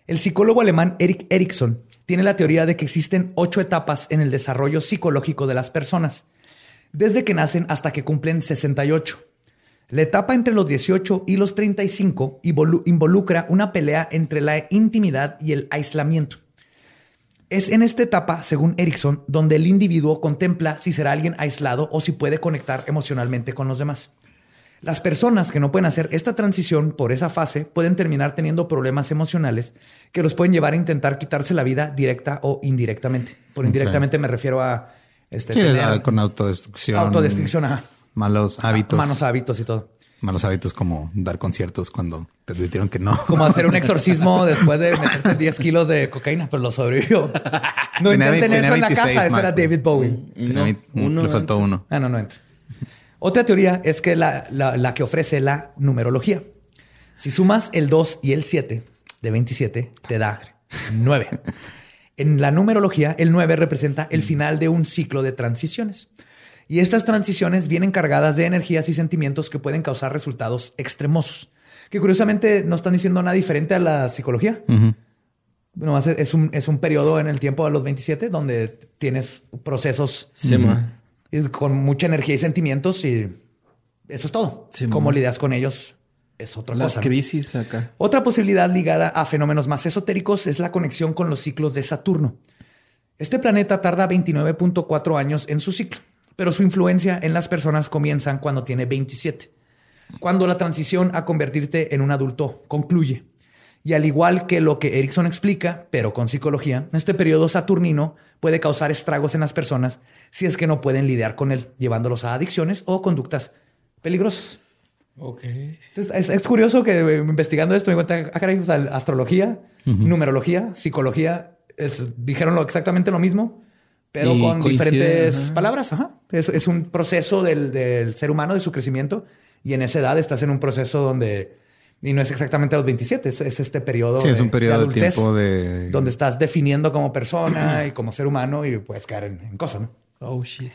El psicólogo alemán Eric Erikson tiene la teoría de que existen ocho etapas en el desarrollo psicológico de las personas, desde que nacen hasta que cumplen 68. La etapa entre los 18 y los 35 involu- involucra una pelea entre la intimidad y el aislamiento. Es en esta etapa, según Erickson, donde el individuo contempla si será alguien aislado o si puede conectar emocionalmente con los demás. Las personas que no pueden hacer esta transición por esa fase pueden terminar teniendo problemas emocionales que los pueden llevar a intentar quitarse la vida directa o indirectamente. Por indirectamente me refiero a este, Sí, tener con autodestrucción. autodestrucción, ajá. Malos hábitos. manos hábitos y todo. Malos hábitos como dar conciertos cuando te advirtieron que no. Como hacer un [laughs] exorcismo después de meterte 10 kilos de cocaína, pero lo sobrevivió. No Tenía intenten eso en la casa, 26, ese era Marco. David Bowie. No, uno le faltó uno. Ah, no, no entra. Otra teoría es que la, la- la que ofrece la numerología. Si sumas el 2 y el 7 de 27, te da 9. [laughs] En la numerología, el 9 representa el final de un ciclo de transiciones. Y estas transiciones vienen cargadas de energías y sentimientos que pueden causar resultados extremosos. Que curiosamente no están diciendo nada diferente a la psicología. Nomás es, un, es un periodo en el tiempo de los 27 donde tienes procesos Sí, ma. y con mucha energía y sentimientos y eso es todo. Sí, Cómo lidias con ellos es otra Las cosa. crisis acá. Otra posibilidad ligada a fenómenos más esotéricos es la conexión con los ciclos de Saturno. Este planeta tarda 29.4 años en su ciclo, pero su influencia en las personas comienzan cuando tiene 27, cuando la transición a convertirte en un adulto concluye. Y al igual que lo que Erickson explica, pero con psicología, este periodo saturnino puede causar estragos en las personas si es que no pueden lidiar con él, llevándolos a adicciones o conductas peligrosas. Ok. Entonces, es, es curioso que eh, investigando esto me cuenta, ah, caray, o sea, astrología, numerología, psicología, es- dijeron lo, exactamente lo mismo, pero Y con coincide, diferentes ajá. palabras. Ajá. Es, es un proceso del, del ser humano, de su crecimiento, y en esa edad estás en un proceso donde, y no es exactamente a los 27, es, es este periodo. Sí, es un periodo de, adultez, tiempo de. Donde estás definiendo como persona [clears throat] y como ser humano y puedes caer en, en cosas, ¿no? Oh, shit.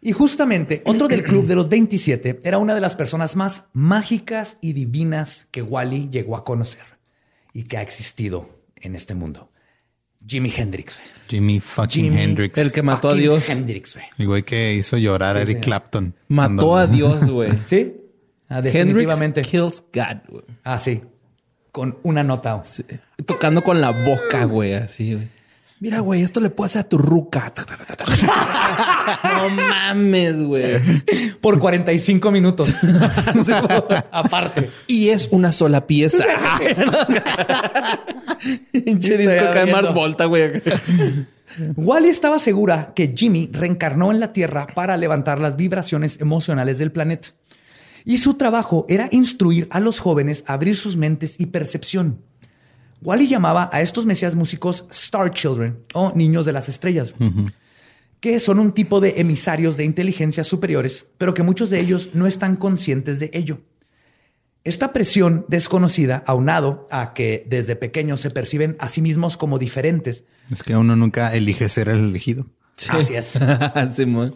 Y justamente otro del club de los 27 era una de las personas más mágicas y divinas que Wally llegó a conocer y que ha existido en este mundo. Jimi Hendrix. güey. Jimmy fucking Jimi- Hendrix. El que mató a Dios. Hendrix, güey. El güey que hizo llorar a Sí, Eric sí. Clapton. Mató Cuando- a Dios, [laughs] güey. Sí, ah, Hendrix definitivamente. kills God, güey. Ah, sí. Con una nota. Sí. Tocando con la boca, güey, así, güey. Mira, güey, esto le puedo hacer a tu ruca. [laughs] no mames, güey. Por 45 minutos. [laughs] Aparte. Y es una sola pieza. [laughs] Pinche disco cae. Mars Volta, güey. Wally estaba segura que Jimmy reencarnó en la Tierra para levantar las vibraciones emocionales del planeta. Y su trabajo era instruir a los jóvenes a abrir sus mentes y percepción. Wally llamaba a estos mesías músicos Star Children o niños de las estrellas, que son un tipo de emisarios de inteligencias superiores, pero que muchos de ellos no están conscientes de ello. Esta presión desconocida, aunado a que desde pequeños se perciben a sí mismos como diferentes, Es que uno nunca elige ser el elegido. Así es. [laughs] Simón.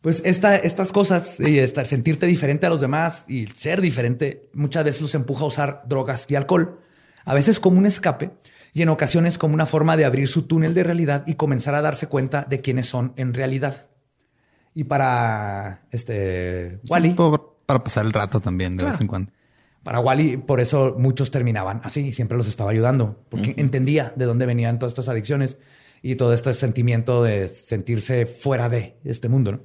Pues esta, estas cosas y esta- sentirte diferente a los demás y ser diferente muchas veces los empuja a usar drogas y alcohol, a veces como un escape y en ocasiones como una forma de abrir su túnel de realidad y comenzar a darse cuenta de quiénes son en realidad. Y para este Wally, para pasar el rato también de Claro. vez en cuando. para Wally, por eso muchos terminaban así y siempre los estaba ayudando, porque entendía de dónde venían todas estas adicciones y todo este sentimiento de sentirse fuera de este mundo. ¿no?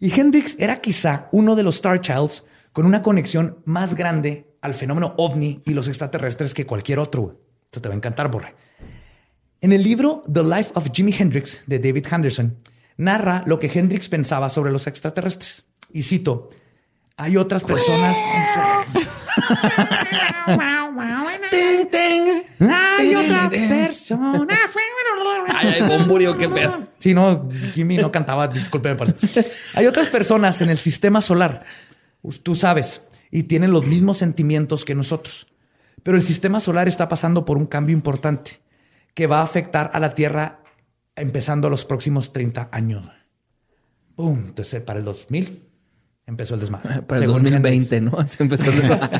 Y Hendrix era quizá uno de los Star Childs con una conexión más grande al fenómeno ovni y los extraterrestres que cualquier otro. Esto te va a encantar, Borre. En el libro The Life of Jimi Hendrix de David Henderson, narra lo que Hendrix pensaba sobre los extraterrestres. Y cito, hay otras personas... [laughs] Hay otras personas... Ay, ay, bomburio, qué pedo. Sí, no, Jimmy no cantaba, discúlpeme. por eso. Hay otras personas en el sistema solar, tú sabes, y tienen los mismos sentimientos que nosotros. Pero el sistema solar está pasando por un cambio importante que va a afectar a la Tierra empezando los próximos 30 años. ¡Pum! Entonces, para el 2000 empezó el desmadre. [laughs] Para el según 2020, Hendrix. ¿no? [laughs] Se empezó a...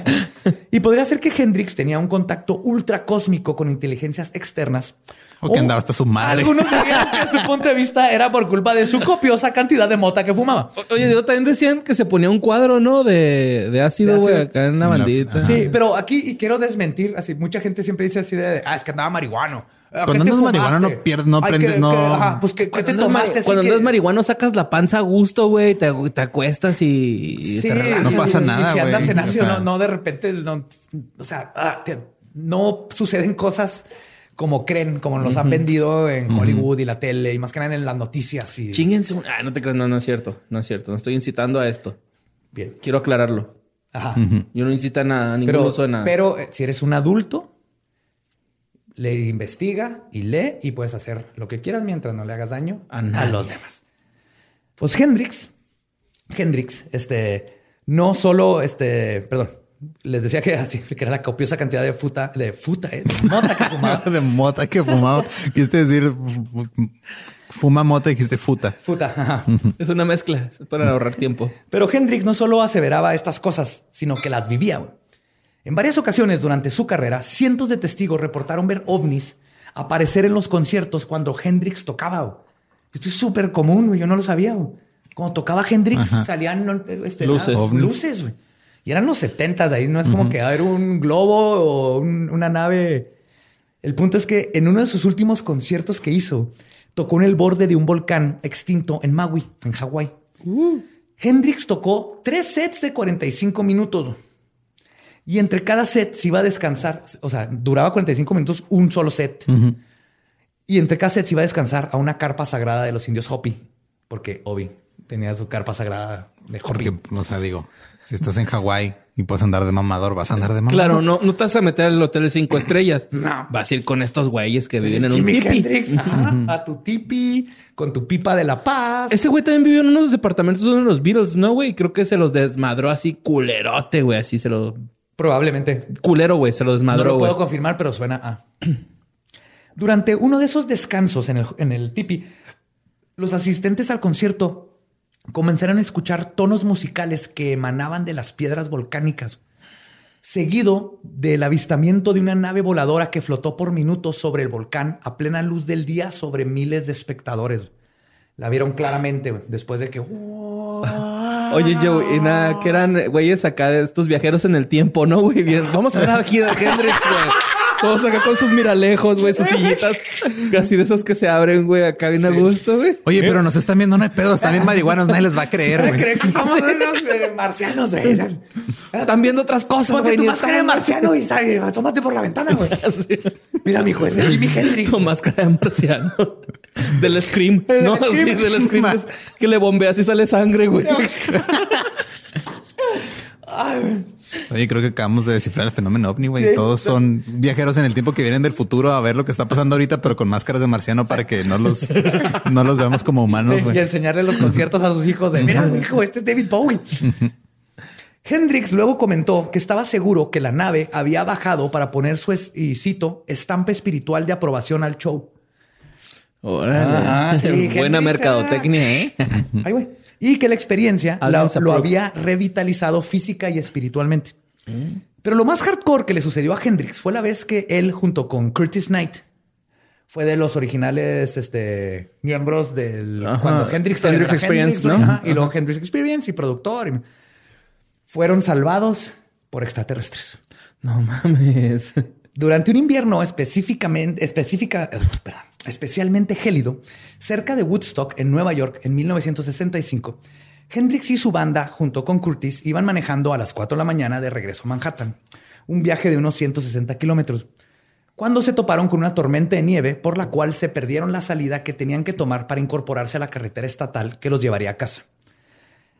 [laughs] Y podría ser que Hendrix tenía un contacto ultra cósmico con inteligencias externas. O que andaba hasta su madre. Algunos dirían que su punto de vista era por culpa de su copiosa cantidad de mota que fumaba. Oye, yo también decían que se ponía un cuadro, ¿no? De, de ácido, De güey, acá en la bandita. Sí, pero aquí y quiero desmentir, así mucha gente siempre dice así de, ah, es que andaba marihuano. Cuando ¿qué te andas marihuano no pierdes- no prendes- que- no- que- ajá, pues que, ¿qué te tomaste Cuando que- andas marihuano sacas la panza a gusto, güey. Te, te acuestas y... y Sí, te. No pasa nada, Si güey. andas en ácido, O sea- no, no de repente, no, o sea, ah, te- no suceden cosas como creen, como nos han vendido en Hollywood y la tele y más que nada en las noticias. Y... Chinguense. un- Ah, no te creas. No, no es cierto. No es cierto. No estoy incitando a esto. Bien. Quiero aclararlo. Ajá. Yo no incito a nada, a ningún Pero, uso de nada. pero eh, si eres un adulto, le investiga y lee y puedes hacer lo que quieras mientras no le hagas daño A a, los demás. Pues Hendrix, Hendrix, este, no solo, este, perdón, les decía que así, que era la copiosa cantidad de futa, de futa, eh, de mota que fumaba. [laughs] de mota que fumaba. Quisiste decir fuma mota y dijiste futa. Futa, ajá. Es una mezcla. Para ahorrar tiempo. Pero Hendrix no solo aseveraba estas cosas, sino que las vivía. En varias ocasiones durante su carrera, cientos de testigos reportaron ver ovnis aparecer en los conciertos cuando Hendrix tocaba. Esto es súper común. Yo no lo sabía. Cuando tocaba Hendrix salían ¿no? este, Luces. nada, Ovnis. luces, güey. Y eran los 70 de ahí. No es como que era un globo o un- una nave. El punto es que en uno de sus últimos conciertos que hizo, tocó en el borde de un volcán extinto en Maui, en Hawái. Hendrix tocó tres sets de 45 minutos. Y entre cada set se iba a descansar. O sea, duraba 45 minutos un solo set. Y entre cada set se iba a descansar a una carpa sagrada de los indios Hopi. Porque Obi tenía su carpa sagrada de Hopi. Porque, o sea, digo, si estás en Hawái y puedes andar de mamador, vas a andar de mamador. Claro, no, no te vas a meter al hotel de cinco [clears throat] estrellas. No. Vas a ir con estos güeyes que viven en un Jimi tipi. Hendrix, ajá, a tu tipi, con tu pipa de la paz. Ese güey también vivió en unos departamentos de uno de los Beatles, ¿no, güey? Creo que se los desmadró así culerote, güey. Así se lo... Probablemente. Culero, güey. Se lo No desmadró, lo güey. puedo confirmar, pero suena a. [clears throat] Durante uno de esos descansos en el, en el tipi, los asistentes al concierto comenzaron a escuchar tonos musicales que emanaban de las piedras volcánicas, seguido del avistamiento de una nave voladora que flotó por minutos sobre el volcán a plena luz del día sobre miles de espectadores. La vieron claramente después de que... Oye, Joe, y nada, que eran güeyes acá de estos viajeros en el tiempo, ¿no, güey? Bien, vamos a ver aquí de Hendrix, güey. Todos acá con sus miralejos, güey, sus sillitas. Casi de esos que se abren, güey, acá bien a gusto, güey. Oye, pero nos están viendo, no hay pedos, están bien marihuanos, nadie les va a creer, güey. Creen que somos unos eh, marcianos, güey. Están viendo otras cosas, Ponte güey. tu máscara de marciano y sal, asómate por la ventana, güey. [laughs] Mira, mijo, ese es Jimi Hendrix. Tu máscara de marciano. Del Scream. No, Scream. sí, del Scream. es que le bombeas y sale sangre, güey. [laughs] Ay. Oye, creo que acabamos de descifrar el fenómeno ovni, güey. Todos son viajeros en el tiempo que vienen del futuro a ver lo que está pasando ahorita, pero con máscaras de marciano para que no los, [laughs] no los veamos como humanos, Sí, güey. y enseñarle los conciertos a sus hijos de, mira, hijo, este es David Bowie. [laughs] Hendrix luego comentó que estaba seguro que la nave había bajado para poner su, es- y cito, estampa espiritual de aprobación al show. Órale. Sí, Buena Hendrix, mercadotecnia, ¿eh? Ay, güey. Y que la experiencia la- lo había revitalizado física y espiritualmente. Pero lo más hardcore que le sucedió a Hendrix fue la vez que él, junto con Curtis Knight, fue de los originales este, miembros del. Ajá. Cuando Hendrix Hendrix Experience, ¿no? ajá, Y luego Hendrix Experience y productor. y- fueron salvados por extraterrestres. No mames. Durante un invierno específicamente, específica, perdón, especialmente gélido, cerca de Woodstock, en Nueva York, en 1965, Hendrix y su banda, junto con Curtis, iban manejando a las 4 de la mañana de regreso a Manhattan, un viaje de unos 160 kilómetros, cuando se toparon con una tormenta de nieve por la cual se perdieron la salida que tenían que tomar para incorporarse a la carretera estatal que los llevaría a casa.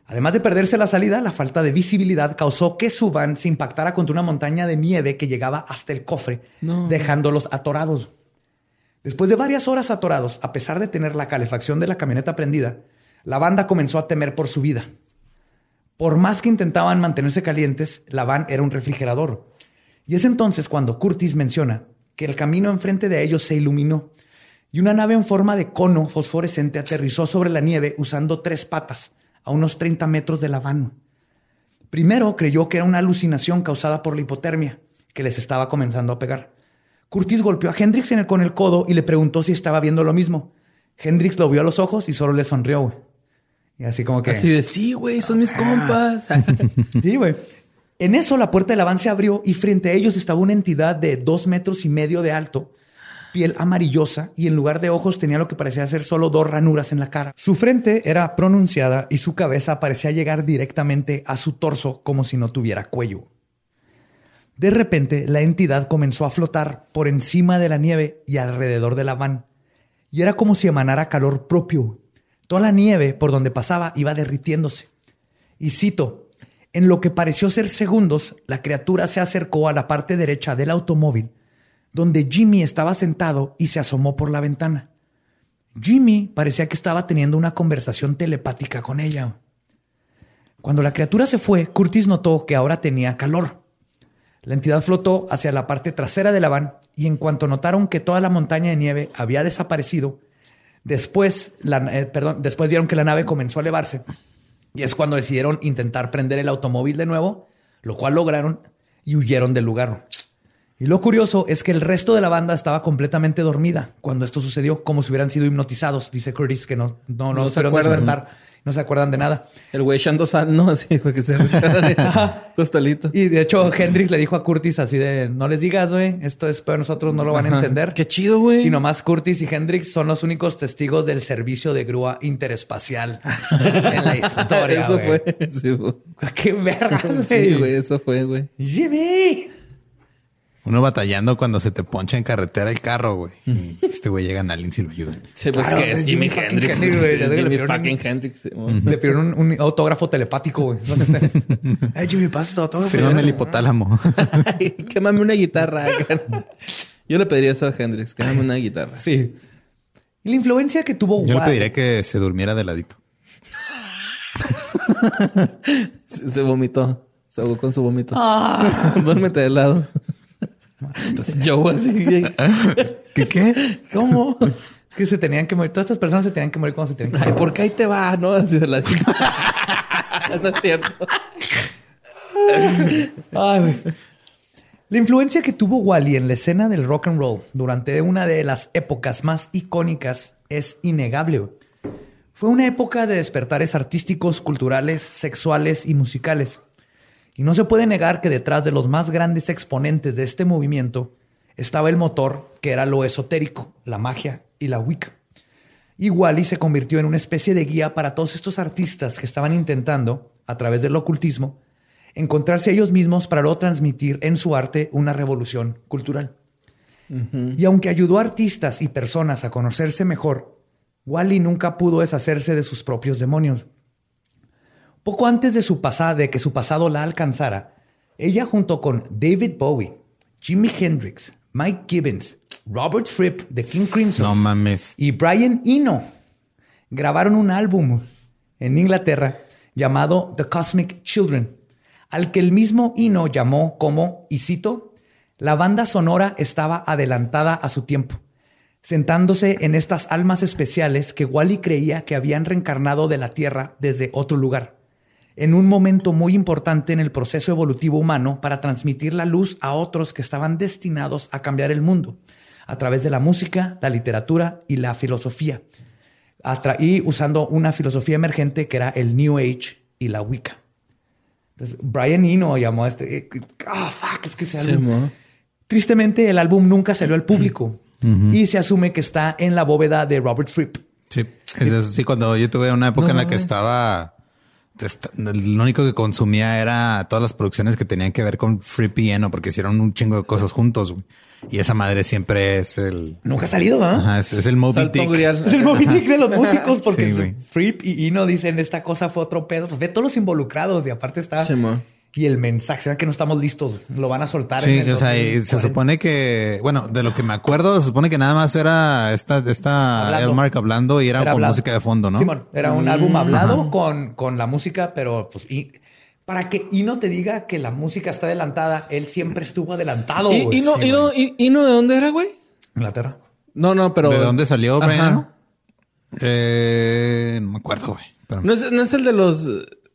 Además de perderse la salida, la falta de visibilidad causó que su van se impactara contra una montaña de nieve que llegaba hasta el cofre, dejándolos atorados. Después de varias horas atorados, a pesar de tener la calefacción de la camioneta prendida, la banda comenzó a temer por su vida. Por más que intentaban mantenerse calientes, la van era un refrigerador. Y es entonces cuando Curtis menciona que el camino enfrente de ellos se iluminó y una nave en forma de cono fosforescente aterrizó sobre la nieve usando tres patas a unos 30 metros de la van. Primero creyó que era una alucinación causada por la hipotermia que les estaba comenzando a pegar. Curtis golpeó a Hendrix en el- con el codo y le preguntó si estaba viendo lo mismo. Hendrix lo vio a los ojos y solo le sonrió. güey. Y así como que... Así de, sí, güey, son mis compas. [laughs] Sí, güey. En eso la puerta del van se abrió y frente a ellos estaba una entidad de dos metros y medio de alto, piel amarillosa y en lugar de ojos tenía lo que parecía ser solo dos ranuras en la cara. Su frente era pronunciada y su cabeza parecía llegar directamente a su torso como si no tuviera cuello. De repente, la entidad comenzó a flotar por encima de la nieve y alrededor de la van. Y era como si emanara calor propio. Toda la nieve por donde pasaba iba derritiéndose. Y cito, en lo que pareció ser segundos, la criatura se acercó a la parte derecha del automóvil, donde Jimmy estaba sentado y se asomó por la ventana. Jimmy parecía que estaba teniendo una conversación telepática con ella. Cuando la criatura se fue, Curtis notó que ahora tenía calor. La entidad flotó hacia la parte trasera de la van y en cuanto notaron que toda la montaña de nieve había desaparecido, después, la, eh, perdón, después vieron que la nave comenzó a elevarse y es cuando decidieron intentar prender el automóvil de nuevo, lo cual lograron y huyeron del lugar. Y lo curioso es que el resto de la banda estaba completamente dormida cuando esto sucedió, como si hubieran sido hipnotizados. Dice Curtis que no, no, no, No se acuerdan. despertar, no se acuerdan de nada. El güey echando sal, ¿no? [laughs] Así, güey, que se costalito. Y de hecho, Hendrix le dijo a Curtis así de, no les digas, güey, esto es para nosotros, no lo van a Ajá. entender. Qué chido, güey. Y nomás Curtis y Hendrix son los únicos testigos del servicio de grúa interespacial [laughs] en la historia. Eso fue. Sí. [laughs] ¡Qué verga, güey! Sí, güey, eso fue, güey. ¡Jimmy! Uno batallando cuando se te poncha en carretera el carro, güey. Y este güey llegan aliens y lo ayudan. Sí, pues Claro, que es Jimi Hendrix. Güey. Que le fucking un- Hendrix. sí, Le pidieron un, un autógrafo telepático, güey. ¿Dónde está? [laughs] Ay, Jimmy, pasa tu autógrafo. Firmame el hipotálamo. [laughs] Ay, Quémame una guitarra. [laughs] Yo le pediría eso a Hendrix. Quémame una guitarra. Sí. Y la influencia que tuvo Yo le Wal- pediría que se durmiera de ladito. Se, se vomitó. Se ahogó con su vómito. Ah. Duérmete de lado. [laughs] Yo así. [laughs] ¿Qué qué? ¿Cómo? Es que se tenían que morir. Todas estas personas se tenían que morir cuando se tenían que Ay, morir. ¿por qué ahí te va? No, así de la [laughs] No es cierto. Ay. La influencia que tuvo Wally en la escena del rock and roll durante una de las épocas más icónicas es innegable. Fue una época de despertares artísticos, culturales, sexuales y musicales. Y no se puede negar que detrás de los más grandes exponentes de este movimiento estaba el motor, que era lo esotérico, la magia y la Wicca. Y Wally se convirtió en una especie de guía para todos estos artistas que estaban intentando, a través del ocultismo, encontrarse a ellos mismos para luego transmitir en su arte una revolución cultural. Y aunque ayudó a artistas y personas a conocerse mejor, Wally nunca pudo deshacerse de sus propios demonios. Poco antes de, su pasada, de que su pasado la alcanzara, ella junto con David Bowie, Jimi Hendrix, Mike Gibbons, Robert Fripp de King Crimson No mames. y Brian Eno grabaron un álbum en Inglaterra llamado The Cosmic Children, al que el mismo Eno llamó como, y cito, la banda sonora estaba adelantada a su tiempo, sentándose en estas almas especiales que Wally creía que habían reencarnado de la Tierra desde otro lugar, en un momento muy importante en el proceso evolutivo humano para transmitir la luz a otros que estaban destinados a cambiar el mundo, a través de la música, la literatura y la filosofía, atra- y usando una filosofía emergente que era el New Age y la Wicca. Entonces, Brian Eno llamó a este... eh, Ah, fuck, es que ese Sí. Tristemente, el álbum nunca salió al público y se asume que está en la bóveda de Robert Fripp. Sí. Es así cuando yo tuve una época en la que estaba. Lo único que consumía era todas las producciones que tenían que ver con Free Piano, porque hicieron un chingo de cosas juntos. güey. Y esa madre siempre es el. Nunca ha salido, ¿ah? Ajá, es, es el Moby Salto Dick. grial. Es el Moby Dick de los músicos porque Sí. Fripp y Ino dicen esta cosa fue otro pedo. Pues ve todos los involucrados y aparte está... Sí, mo. Y el mensaje, se ve que no estamos listos. Lo van a soltar. Sí, en el o sea, y 2040. se supone que, bueno, de lo que me acuerdo, se supone que nada más era esta, esta Hablando. Elmark hablando y era, con hablado. música de fondo, ¿no? Mm, Simón, era un álbum hablado con, con la música, pero pues y para que Ino te diga que la música está adelantada, él siempre estuvo adelantado. ¿Y, güey. y no, Sí, y no, güey. y, y no de dónde era, güey? Inglaterra. No, no, pero. ¿De dónde salió? Eh, no me acuerdo, güey. Pero- ¿No es, no es el de los.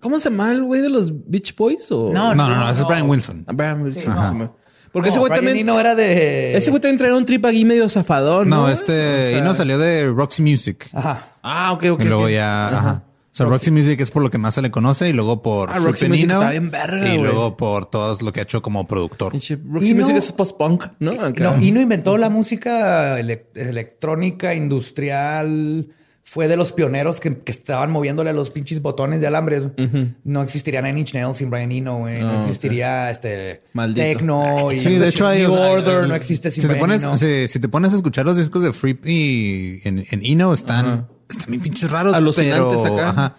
¿Cómo se llama el güey de los Beach Boys? O... No, No, no, no, ese es Brian Wilson. Ah, Brian Wilson. Ajá. Porque No, ese güey también. Eno era de. Ese güey también traía un trip aquí medio zafador, ¿no? No, este, O sea- y no salió de Roxy Music. Ajá. Ah, ok, ok. y luego ya, ajá. O sea, Roxy Music es por lo que más se le conoce y luego por Ah, Roxy Music Nino, está bien verga, y luego por todo lo que ha hecho como productor. Roxy Music es post-punk, ¿no? Acá. No, Ino inventó la música ele- electrónica, industrial. Fue de los pioneros que, que estaban moviéndole a los pinches botones de alambres. No existiría Nine Inch Nails sin Brian Eno, güey. No, Ah, existiría este Maldito. Techno y Sí, de hecho hay... New Order, no existe sin si te Brian pones, Eno. si, si te pones a escuchar los discos de Fripp y en, en Eno están, están bien pinches raros, Alucinantes pero, acá. ajá,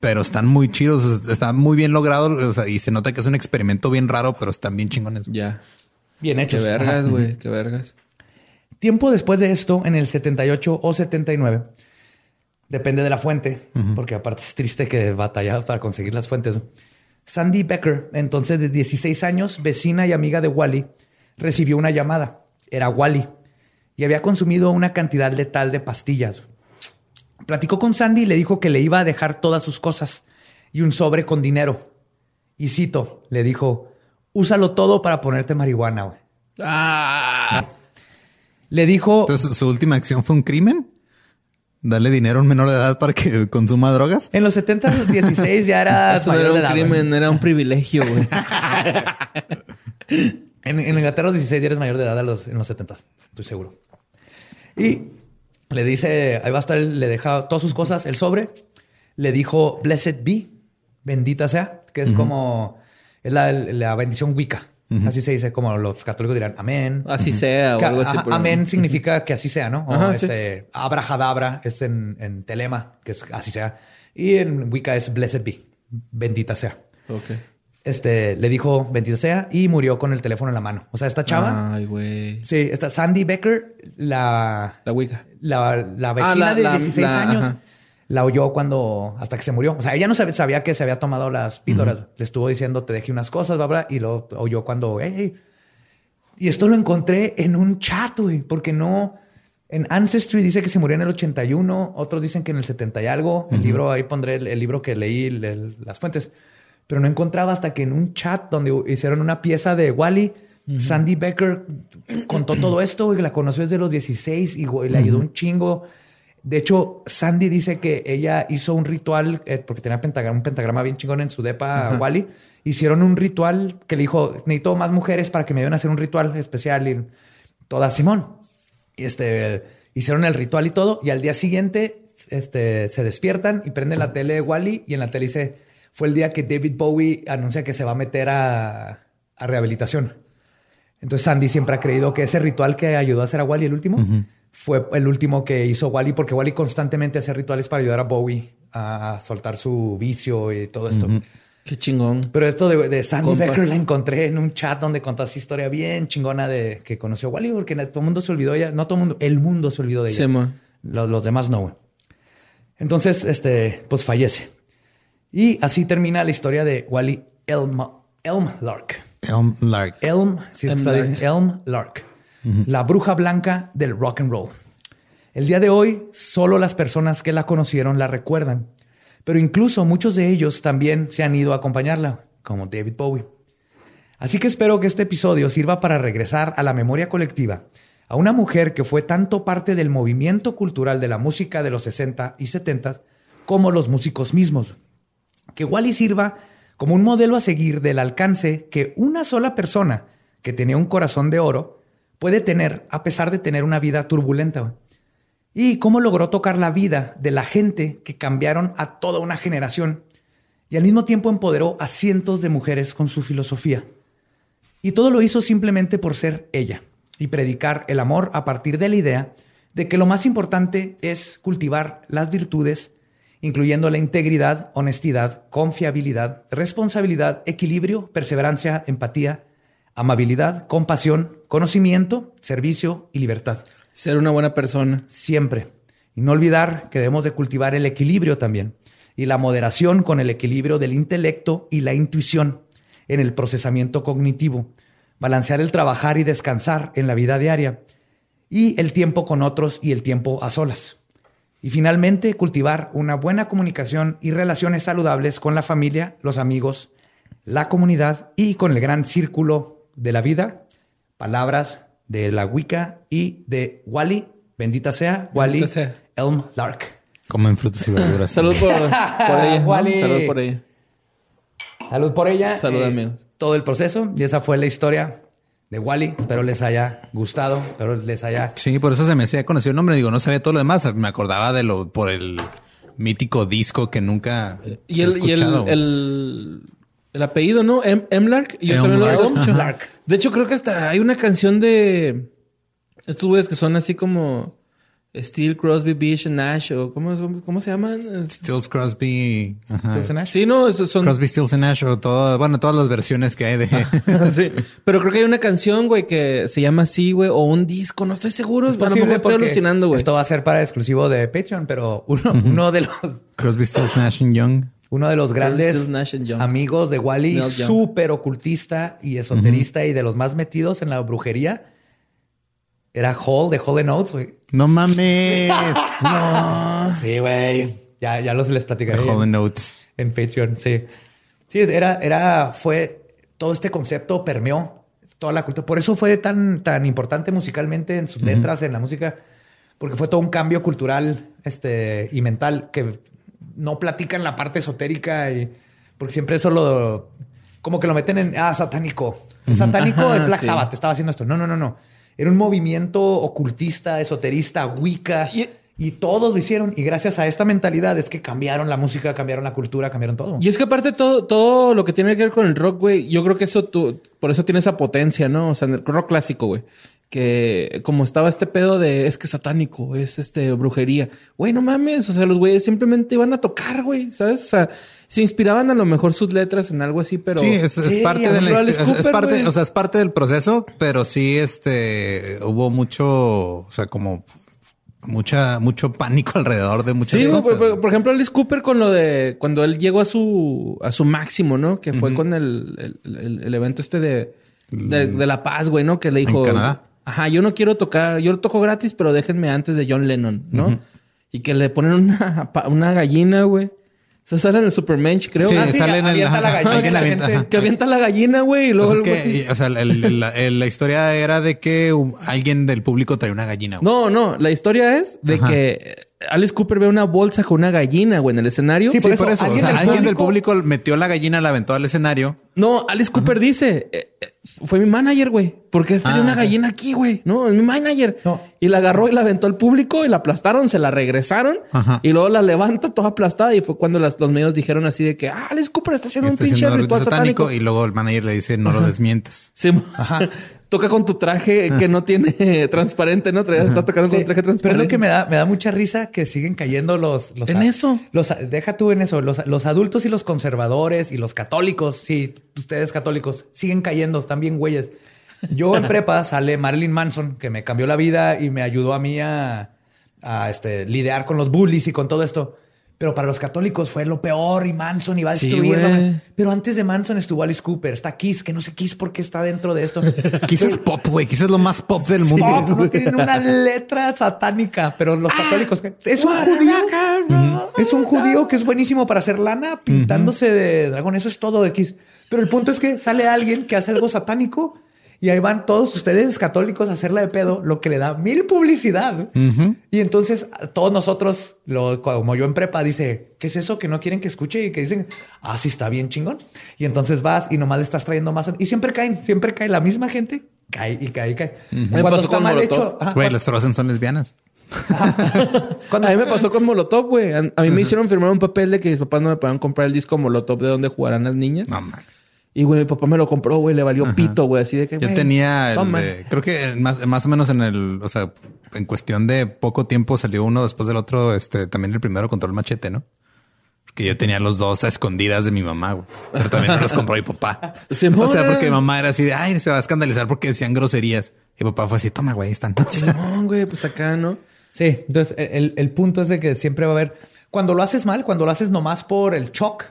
pero están muy chidos, está muy bien logrado, o sea, y se nota que es un experimento bien raro, pero están bien chingones. Ya. Bien Qué hechos. vergas, Ajá. güey. Qué vergas. Tiempo después de esto, en el 78 o 79, depende de la fuente, porque aparte es triste que batallaba para conseguir las fuentes. Sandy Becker, entonces de 16 años, vecina y amiga de Wally, recibió una llamada. Era Wally y había consumido una cantidad letal de pastillas. Platicó con Sandy y le dijo que le iba a dejar todas sus cosas y un sobre con dinero. Y cito, le dijo, úsalo todo para ponerte marihuana. Ah. Le dijo, Entonces, su última acción fue un crimen. Darle dinero a un menor de edad para que [laughs] consuma drogas. En los 70, 16 ya era [laughs] Eso no mayor era de un edad, crimen, güey. era un privilegio, güey. [laughs] En, en Inglaterra, los 16 ya eres mayor de edad a los, en los 70, estoy seguro. Y le dice, ahí va a estar, le deja todas sus cosas, el sobre. Le dijo, blessed be, bendita sea, que es como, es la, la bendición Wicca. Así se dice, como los católicos dirán, amén. Así sea o Que, algo así. pero- amén significa que así sea, ¿no? O Ajá, sí. este, abrahadabra es en, en telema, que es así sea. Y en Wicca es blessed be, bendita sea. Ok. Este, le dijo bendita sea y murió con el teléfono en la mano. O sea, esta chava, Ay, güey. sí, esta Sandy Becker, la, La Wicca. la, la vecina Ah, la- de la- 16 la- años, ajá. La oyó cuando, hasta que se murió. O sea, ella no sabía, sabía que se había tomado las píldoras. Le estuvo diciendo, te dejé unas cosas, bla, y lo oyó cuando. Y esto lo encontré en un chat, güey, porque no. En Ancestry dice que se murió en el 81, otros dicen que en el 70 y algo. El libro, ahí pondré el, el libro que leí, el- el- las fuentes. Pero no encontraba hasta que en un chat donde hicieron una pieza de Wally, Sandy Becker contó todo esto, güey, que la conoció desde los 16 y güey, le ayudó un chingo. De hecho, Sandy dice que ella hizo un ritual, eh, porque tenía pentagrama, un pentagrama bien chingón en su depa, Wally. Hicieron un ritual que le dijo, necesito más mujeres para que me ayuden a hacer un ritual especial. Y toda Simón. Y este, hicieron el ritual y todo. Y al día siguiente este, se despiertan y prenden la tele de Wally. Y en la tele dice: Fue el día que David Bowie anuncia que se va a meter a, a rehabilitación. Entonces Sandy siempre ha creído que ese ritual que ayudó a hacer a Wally el último fue el último que hizo Wally, porque Wally constantemente hacía rituales para ayudar a Bowie a soltar su vicio y todo esto. Qué chingón. Pero esto de, de Sandy Compas. Becker la encontré en un chat donde contó esa historia bien chingona de que conoció a Wally, porque todo el mundo se olvidó de ella. No todo el mundo, el mundo se olvidó de ella. Sí. Los, los demás no. Entonces, este, pues fallece. Y así termina la historia de Wally Elm, Elm Lark. Elm Lark. Elm, si Elm está bien, Lark. La bruja blanca del rock and roll. El día de hoy, solo las personas que la conocieron la recuerdan. Pero incluso muchos de ellos también se han ido a acompañarla, como David Bowie. Así que espero que este episodio sirva para regresar a la memoria colectiva a una mujer que fue tanto parte del movimiento cultural de la música de los 60 y 70 como los músicos mismos. Que Wally sirva como un modelo a seguir del alcance que una sola persona que tenía un corazón de oro puede tener a pesar de tener una vida turbulenta. Y cómo logró tocar la vida de la gente que cambiaron a toda una generación y al mismo tiempo empoderó a cientos de mujeres con su filosofía. Y todo lo hizo simplemente por ser ella y predicar el amor a partir de la idea de que lo más importante es cultivar las virtudes, incluyendo la integridad, honestidad, confiabilidad, responsabilidad, equilibrio, perseverancia, empatía, amabilidad, compasión, conocimiento, servicio y libertad. Ser una buena persona. Siempre. Y no olvidar que debemos de cultivar el equilibrio también y la moderación con el equilibrio del intelecto y la intuición en el procesamiento cognitivo, balancear el trabajar y descansar en la vida diaria y el tiempo con otros y el tiempo a solas. Y finalmente, cultivar una buena comunicación y relaciones saludables con la familia, los amigos, la comunidad y con el gran círculo de la vida. Palabras de la Wicca y de Wally. Bendita sea, Wally Bendita sea. Elm Lark. Comen frutas y verduras. [laughs] Salud por, por ella. ¿no? Wally. Salud por ella. Salud por ella. Salud, Eh, amigos. Todo el proceso. Y esa fue la historia de Wally. Espero les haya gustado. Espero les haya... Sí, por eso se me hacía conocido el nombre. Digo, no sabía todo lo demás. Me acordaba de lo por el mítico disco que nunca Y se ha el, y el, el apellido, ¿no? Em- Emlark. Y yo también lo escucho. Ajá. De hecho, creo que hasta hay una canción de estos güeyes que son así como Steel, Crosby, Beach, Nash o ¿cómo, cómo se llaman? Stills Crosby. Ajá. Sí, no, esos son. Crosby, Stills and Nash o todo, bueno, todas las versiones que hay de [laughs] sí. Pero creo que hay una canción, güey, que se llama así, güey, o un disco, no estoy seguro. Es a lo posible mejor estoy alucinando, güey. Esto va a ser para exclusivo de Patreon, pero uno, uno de los Crosby, Stills, Nash and Young. Uno de los grandes amigos de Wally, súper ocultista y esoterista y de los más metidos en la brujería. Era Hall de Hall Notes, güey. No mames. [laughs] No. Sí, güey. Ya, ya los les platicaré. Hall Notes. en Patreon, sí. Sí, era, era, fue, todo este concepto permeó toda la cultura. Por eso fue tan, tan importante musicalmente en sus letras, en la música, porque fue todo un cambio cultural este, y mental que no platican la parte esotérica y porque siempre eso lo, como que lo meten en, ah, satánico. Satánico Ajá, es Black sí. Sabbath, estaba haciendo esto. No, no, no, no. Era un movimiento ocultista, esoterista, wicca. Y- Y todos lo hicieron. Y gracias a esta mentalidad es que cambiaron la música, cambiaron la cultura, cambiaron todo. Y es que aparte todo, todo lo que tiene que ver con el rock, güey, yo creo que eso tú, por eso tiene esa potencia, ¿no? O sea, el rock clásico, güey. Que como estaba este pedo de es que satánico, es este brujería. Güey, no mames. O sea, los güeyes simplemente iban a tocar, güey, ¿sabes? O sea, se inspiraban a lo mejor sus letras en algo así, pero. sí, es, es parte de la es, es parte, güey. o sea, es parte del proceso, pero sí, este, hubo mucho, o sea, como mucha, mucho pánico [laughs] alrededor de muchas Sí, cosas. por, por- por ejemplo, Alice Cooper con lo de cuando él llegó a su a su máximo, ¿no? Que fue con el, el, el- el evento este de, de, de La Paz, güey, ¿no? Que le dijo. Canadá? Ajá, yo no quiero tocar, yo toco gratis, pero déjenme antes de John Lennon, ¿no? Y que le ponen una, una gallina, güey. Eso sale en el Supermensch, creo. Sí, Ah, sale en el- la gallina avienta, gente-. Que avienta la gallina, güey, y luego Pues es el que, y, o sea, el- el- la, el- la historia era de que alguien del público traía una gallina. güey. No, no, la historia es de Ajá. que Alice Cooper ve una bolsa con una gallina, güey, en el escenario. Sí, Sí, por por eso, eso. alguien o sea, del alguien del público- público metió la gallina, la aventó al escenario. No, Alice Cooper dice, eh, eh, fue mi manager, güey. Porque tenía Ah, una ok. gallina aquí, güey. No, es mi manager. No. Y la agarró y la aventó al público y la aplastaron, se la regresaron. Ajá. Y luego la levanta toda aplastada. Y fue cuando las- los medios dijeron así de que, ah, Alice Cooper está haciendo Está un pinche haciendo ritual satánico. satánico y luego el manager le dice, no lo desmientes. Sí, [laughs] Toca con tu traje que no tiene [laughs] transparente, ¿no? Está tocando con un traje pero transparente. es lo que me da, me da mucha risa que siguen cayendo los... los En eso. Los, deja tú en eso. Los, los adultos y los conservadores y los católicos, sí, ustedes católicos, siguen cayendo, están bien güeyes. Yo en [laughs] prepa sale Marilyn Manson, que me cambió la vida y me ayudó a mí a, a, este, lidiar con los bullies y con todo esto. Pero para los católicos fue lo peor y Manson iba a destruirlo. Pero antes de Manson estuvo Alice Cooper, está Kiss, que no sé Kiss por qué está dentro de esto. [laughs] Kiss es pop, güey. Kiss es lo más pop del mundo. Pop, no tienen una letra satánica, pero los católicos es un judío. Es un judío que es buenísimo para hacer lana pintándose de dragón. Eso es todo de X. Pero el punto es que sale alguien que hace algo satánico y ahí van todos ustedes católicos a hacerla de pedo, lo que le da mil publicidad. Y entonces todos nosotros, lo, como yo en prepa, dice, ¿qué es eso que no quieren que escuche? Y que dicen, ah, sí, está bien chingón. Y entonces vas y nomás le estás trayendo más. Y siempre caen, siempre cae la misma gente. Cae y cae y cae. Me Cuando pasó está con mal Molotov. hecho. ajá, Güey, las Frozen son lesbianas. [laughs] cuando- A mí me pasó con Molotov, güey. A, a mí me hicieron firmar un papel de que mis papás no me podían comprar el disco Molotov de donde jugarán las niñas. No mames. Y, güey, mi papá me lo compró, güey. Le valió pito, güey. Así de que, Yo tenía el de- creo que más, más o menos en el, o sea, en cuestión de poco tiempo salió uno después del otro, este, también el primero control el machete, ¿no? Porque yo tenía los dos a escondidas de mi mamá, güey. Pero también me los compró mi papá. [laughs] O sea, porque mi mamá era así de, ay, se va a escandalizar porque decían groserías. Y papá fue así, toma, güey, están. [laughs] Simón, güey, pues acá, ¿no? Sí, entonces el, el punto es de que siempre va a haber, cuando lo haces mal, cuando lo haces nomás por el shock,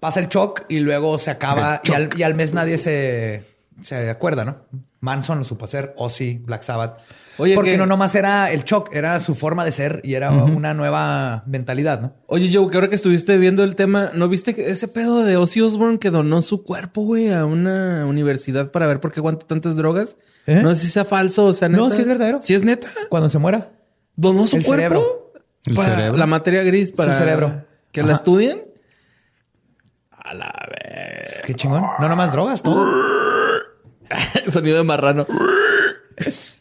pasa el shock y luego se acaba y al, y al mes nadie se, se acuerda, ¿no? Manson lo supo hacer, Ozzy, Black Sabbath. Oye, porque que- no nomás era el shock, era su forma de ser y era una nueva mentalidad, ¿no? Oye, Joe, que ahora que estuviste viendo el tema, ¿no viste que ese pedo de Ozzy Osbourne que donó su cuerpo, güey, a una universidad para ver por qué aguantó tantas drogas? ¿Eh? No sé si sea falso o sea neta. No, sí es verdadero. ¿Sí es neta? Cuando se muera. ¿Donó su El cuerpo? cerebro. El Para cerebro. La materia gris para... cerebro. ¿Que la estudien? A la vez. Qué chingón. No nomás drogas, todo. [laughs] Sonido de marrano.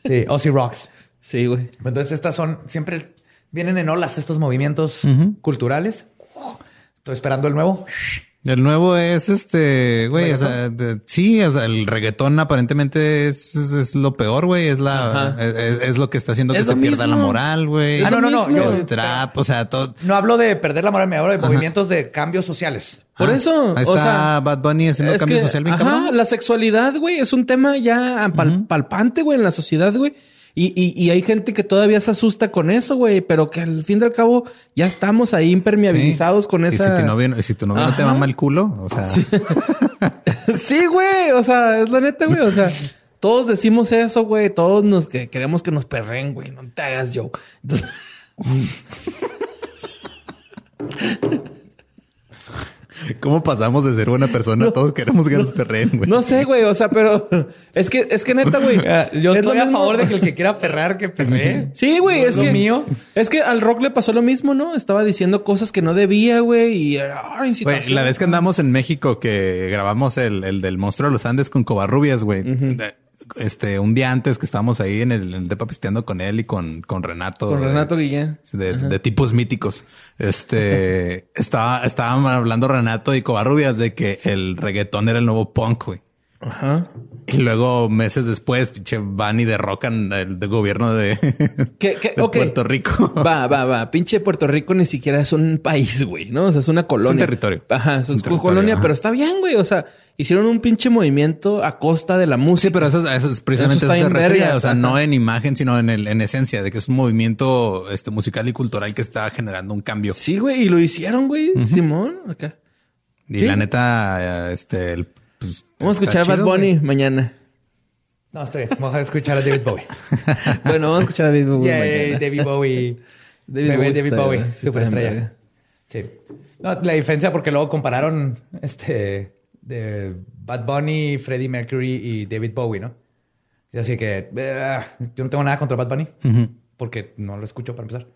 Sí, Ozzy Rocks. Sí, güey. Entonces estas son, siempre vienen en olas estos movimientos culturales. Estoy esperando el nuevo. El nuevo es este, güey, o sea, de- sí, o sea, el reggaetón aparentemente es, es, es lo peor, güey, es la, es, es- lo que está haciendo que se pierda la moral, güey. Ah, no, no, no, El trap, o sea, todo. No hablo de perder la moral, me hablo de movimientos de cambios sociales. Por Ah, eso, Ahí o está sea, Bad Bunny haciendo Es cambio social bien ajá, cabrón. la sexualidad, güey, es un tema ya pal- palpante, güey, en la sociedad, güey. Y, y, y hay gente que todavía se asusta con eso, güey, pero que al fin y al cabo ya estamos ahí impermeabilizados con Y esa. si tu novio, si tu novio no te mama el culo, o sea, [laughs] sí, güey, o sea, es la neta, güey, o sea, todos decimos eso, güey, todos nos que queremos que nos perren, güey, no te hagas yo. Entonces, [laughs] ¿cómo pasamos de ser buena persona a todos queremos que nos perreen, güey? no sé, güey, o sea, pero es que es que neta, güey, [laughs] Yo es lo estoy a mismo. favor de que el que quiera perrear, que perree. [laughs] Sí, güey, es Lo que mío. Es que al rock le pasó lo mismo, ¿no? Estaba diciendo cosas que no debía, güey, y ah, Güey, la vez que andamos en México que grabamos el, el del monstruo de los Andes con Covarrubias, güey. Este, un día antes que estábamos ahí en el, en el depa pisteando con él y con, con Renato. con de- Renato Guillén. De, de tipos míticos. Este, [laughs] estaba, estaban hablando Renato y Covarrubias de que el reggaetón era el nuevo punk, güey. Ajá. Y luego, meses después, pinche, van y derrocan el gobierno de, ¿Qué, qué? de Ok. Puerto Rico. Va, va, va. Pinche Puerto Rico ni siquiera es un país, güey, ¿no? O sea, es una colonia. territorio. Ajá, es, Es un una colonia, ajá. pero está bien, güey. O sea, hicieron un pinche movimiento a costa de la música. Sí, pero eso, es- eso es precisamente Eso eso, se en refería. vergas, O sea, ajá. no en imagen, sino en, el, en esencia, de que es un movimiento este, musical y cultural que está generando un cambio. Sí, güey, y lo hicieron, güey. Simón, acá. Y Sí. la neta, este, el, Vamos a escuchar a Bad Bunny güey. mañana. No, estoy bien. Vamos a escuchar a David Bowie. [laughs] bueno, vamos a escuchar a David Bowie Yay, mañana. David Bowie. [laughs] David Bowie David Bowie, superestrella. Sí. No, la diferencia porque luego compararon este de Bad Bunny, Freddie Mercury y David Bowie, ¿no? Y así que eh, yo no tengo nada contra Bad Bunny. Porque no lo escucho para empezar.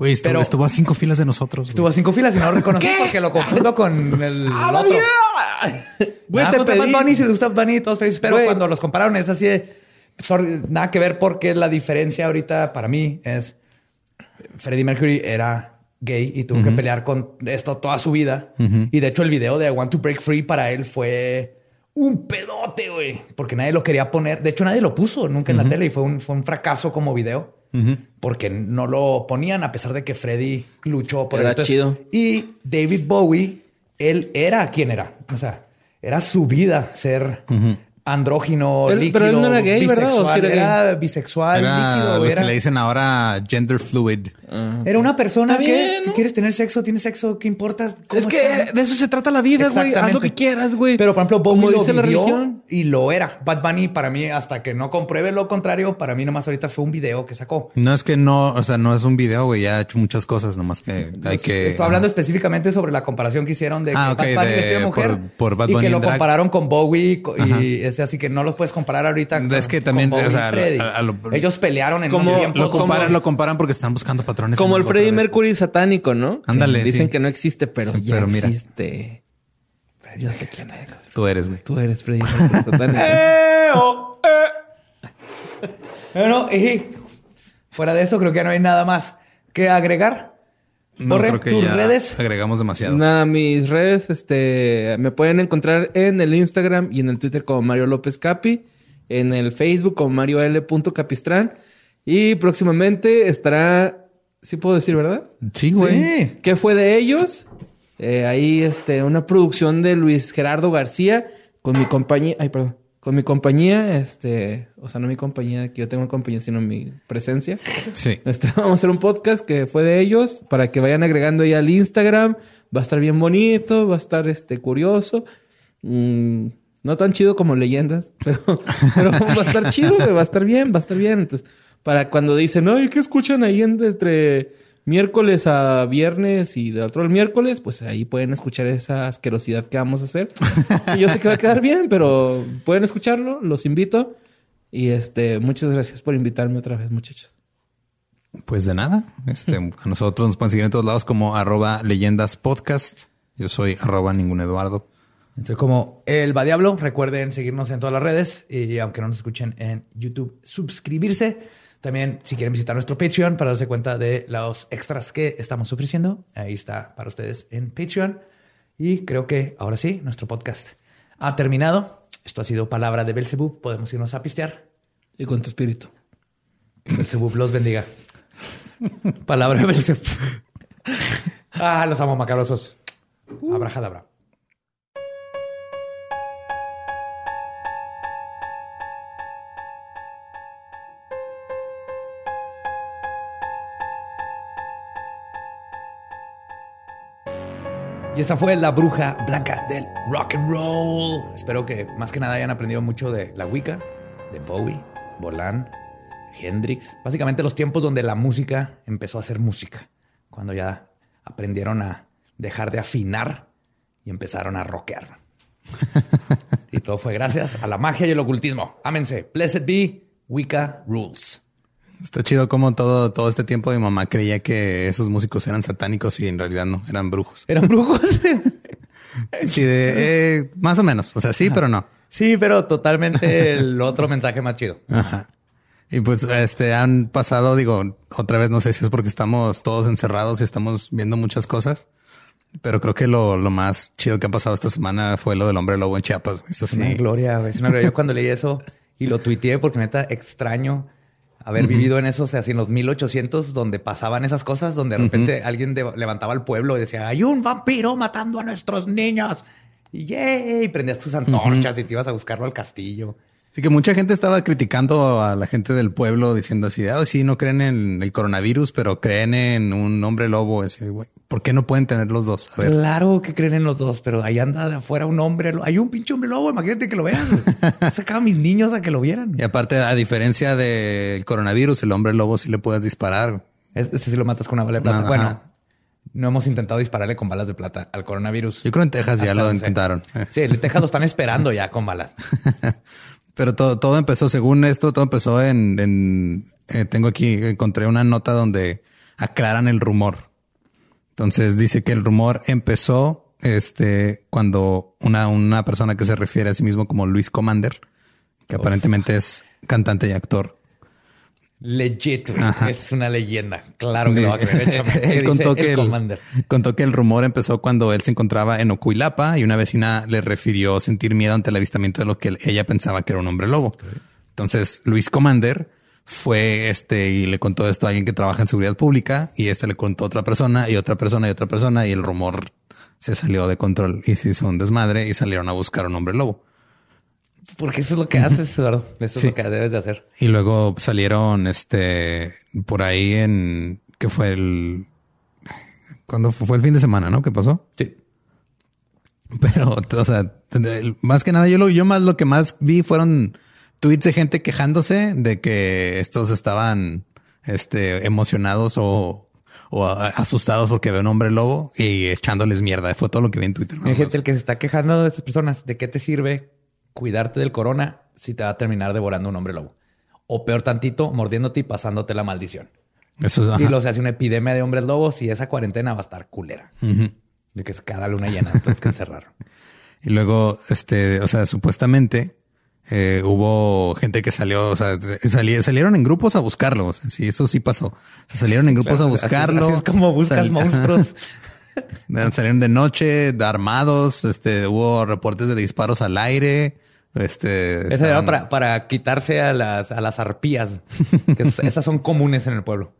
Güey, estuvo, Pero- estuvo a cinco filas de nosotros. Estuvo a cinco filas y no lo reconocí porque lo confundo con el [laughs] ¡Ah, otro. Güey, te pedí- Bunny, si les gusta Bunny, todos felices. Pero cuando los compararon es así de... sorry, nada que ver porque la diferencia ahorita para mí es... Freddie Mercury era gay y tuvo que pelear con esto toda su vida. Y de hecho el video de I Want to Break Free para él fue un pedote, güey. Porque nadie lo quería poner. De hecho nadie lo puso nunca en la tele y fue un, fue un fracaso como video. Porque no lo ponían a pesar de que Freddie luchó por Era él. chido. Y David Bowie, él era quien era. O sea, era su vida ser andrógino, Él- líquido, pero él no era gay, ¿verdad? ¿O bisexual. era bisexual, Era líquido. lo Era, que le dicen ahora gender fluid. era una persona que bien, si ¿no? quieres tener sexo, tienes sexo, ¿qué importa? cómo Es que está? de eso se trata la vida, güey. Haz lo que quieras, güey. Pero por ejemplo, Bowie como lo dice la vivió religión. y lo era. Bad Bunny para mí, hasta que no compruebe lo contrario, para mí nomás ahorita fue un video que sacó. No es que no, o sea, no es un video, güey. Ya ha hecho muchas cosas, nomás que hay que. Estoy hablando específicamente sobre la comparación que hicieron de que Ah, ok, Bad Bunny de- mujer por- por Bad y que lo drag. compararon con Bowie y es así que no los puedes comparar ahorita. con- Es que también, con Bowie o sea, y Freddie. a- a lo- ellos pelearon en Como- un tiempo. Lo como- comparan, lo comparan porque están buscando patrones. Como el Freddie. Mercury satánico, ¿no? Ándale, Que Dicen sí. que no existe, pero Sí, ya pero mira. existe. Yo sé quién es. Tú eres, güey. Tú eres Freddie Mercury satánico. [laughs] ¡Eh, oh, eh! Bueno, y fuera de eso, creo que no hay nada más que agregar. No, creo que tus ya redes. agregamos demasiado. Nada, mis redes, este, me pueden encontrar en el Instagram y en el Twitter como Mario López Capi, en el Facebook como Mario L. Capistrán y próximamente estará, sí puedo decir, ¿verdad? Sí, güey. Sí. ¿Qué fue de ellos? Eh, ahí, este, una producción de Luis Gerardo García con mi compañía, ay, perdón, con mi compañía, este, o sea, no mi compañía, que yo tengo una compañía, sino mi presencia. Sí. Este, [laughs] vamos a hacer un podcast que fue de ellos para que vayan agregando ahí al Instagram. Va a estar bien bonito, va a estar este curioso. Mm, no tan chido como leyendas, [laughs] pero, pero va a estar chido, va a estar bien, va a estar bien. Entonces, para cuando dicen, ay, ¿qué escuchan ahí en- entre miércoles a viernes y de otro el miércoles? Pues ahí pueden escuchar esa asquerosidad que vamos a hacer. [laughs] Y yo sé que va a quedar bien, pero pueden escucharlo, los invito. Y este, muchas gracias por invitarme otra vez, muchachos. Pues de nada. Este, [laughs] a nosotros nos pueden seguir en todos lados como arroba leyendas podcast. Yo soy arroba ningún Eduardo. Estoy como el Va Diablo. Recuerden seguirnos en todas las redes y aunque no nos escuchen en YouTube, suscribirse. También, si quieren visitar nuestro Patreon para darse cuenta de los extras que estamos ofreciendo, ahí está para ustedes en Patreon. Y creo que ahora sí, nuestro podcast ha terminado. Esto ha sido Palabra de Belzebub. Podemos irnos a pistear. Y con tu espíritu. Belzebub los bendiga. Palabra de Belzebub. [laughs] Ah, los amo macabrosos. Abrajadabra. Y esa fue la bruja blanca del rock and roll. Espero que más que nada hayan aprendido mucho de la Wicca, de Bowie, Bolan, Hendrix. Básicamente los tiempos donde la música empezó a ser música. Cuando ya aprendieron a dejar de afinar y empezaron a rockear. [laughs] y todo fue gracias a la magia y el ocultismo. Ámense. Blessed be Wicca rules. Está chido como todo, todo este tiempo mi mamá creía que esos músicos eran satánicos y en realidad no, eran brujos. ¿Eran brujos? [laughs] Sí, de, eh, más o menos. O sea, sí, pero no. sí, pero totalmente el [laughs] otro mensaje más chido. Ajá. Y pues este han pasado, digo, otra vez no sé si es porque estamos todos encerrados y estamos viendo muchas cosas, pero creo que lo, lo más chido que ha pasado esta semana fue lo del hombre lobo en Chiapas. Es una gloria, güey. Es una gloria. Yo cuando leí eso y lo tuiteé porque neta extraño haber vivido en esos, así en los 1800, donde pasaban esas cosas, donde de repente alguien de- levantaba el pueblo y decía, hay un vampiro matando a nuestros niños. Y yay, prendías tus antorchas y te ibas a buscarlo al castillo. Así que mucha gente estaba criticando a la gente del pueblo diciendo así, ah, sí, no creen en el coronavirus, pero creen en un hombre lobo. Así, güey, ¿por qué no pueden tener los dos? A ver. Claro que creen en los dos, pero ahí anda de afuera un hombre. Hay un pinche hombre lobo, imagínate que lo vean. [laughs] Sacaba a mis niños a que lo vieran. Y aparte, a diferencia del coronavirus, el hombre lobo sí le puedes disparar. Ese sí lo matas con una bala de plata. Bueno, no hemos intentado dispararle con balas de plata al coronavirus. Yo creo en Texas ya lo intentaron. Sí, en Texas lo están esperando ya con balas. [laughs] Pero todo, todo empezó, según esto, todo empezó en, en, eh, tengo aquí, encontré una nota donde aclaran el rumor. Entonces dice que el rumor empezó este, cuando una, una persona que se refiere a sí mismo como Luis Commander, que aparentemente es cantante y actor, Legit. Es una leyenda. Claro que lo va a creer. Échame. [laughs] ¿Qué él contó que, el contó que el rumor empezó cuando él se encontraba en Ocuilapa y una vecina le refirió sentir miedo ante el avistamiento de lo que ella pensaba que era un hombre lobo. Entonces Luis Commander fue este y le contó esto a alguien que trabaja en seguridad pública y este le contó a otra persona y otra persona y otra persona y el rumor se salió de control y se hizo un desmadre y salieron a buscar un hombre lobo. Porque eso es lo que haces, Eduardo. Eso Sí. es lo que debes de hacer. Y luego salieron este por ahí en que fue el cuando fue el fin de semana, ¿no? ¿Qué pasó? Sí. Pero, o sea, más que nada, yo lo, yo más lo que más vi fueron tweets de gente quejándose de que estos estaban este, emocionados o, o asustados porque ve un hombre lobo y echándoles mierda. Fue todo lo que vi en Twitter. nada Hay gente el que se está quejando de estas personas. ¿De qué te sirve cuidarte del corona si te va a terminar devorando un hombre lobo? O peor tantito, mordiéndote y pasándote la maldición. Eso es, Y luego se hace una epidemia de hombres lobos y esa cuarentena va a estar culera. De que es cada luna llena, entonces que encerrar. [laughs] Y luego, este, o sea, supuestamente eh, hubo gente que salió, o sea, sali- salieron en grupos a buscarlo. O sea, sí, eso sí pasó. O sea, salieron en grupos Claro, a así es- buscarlo. Así es como buscas monstruos. [laughs] [laughs] Salieron de noche, armados, este, hubo reportes de disparos al aire. Este, Esa era estaban- para, para quitarse a las, a las arpías. [laughs] Que es- esas son comunes en el pueblo.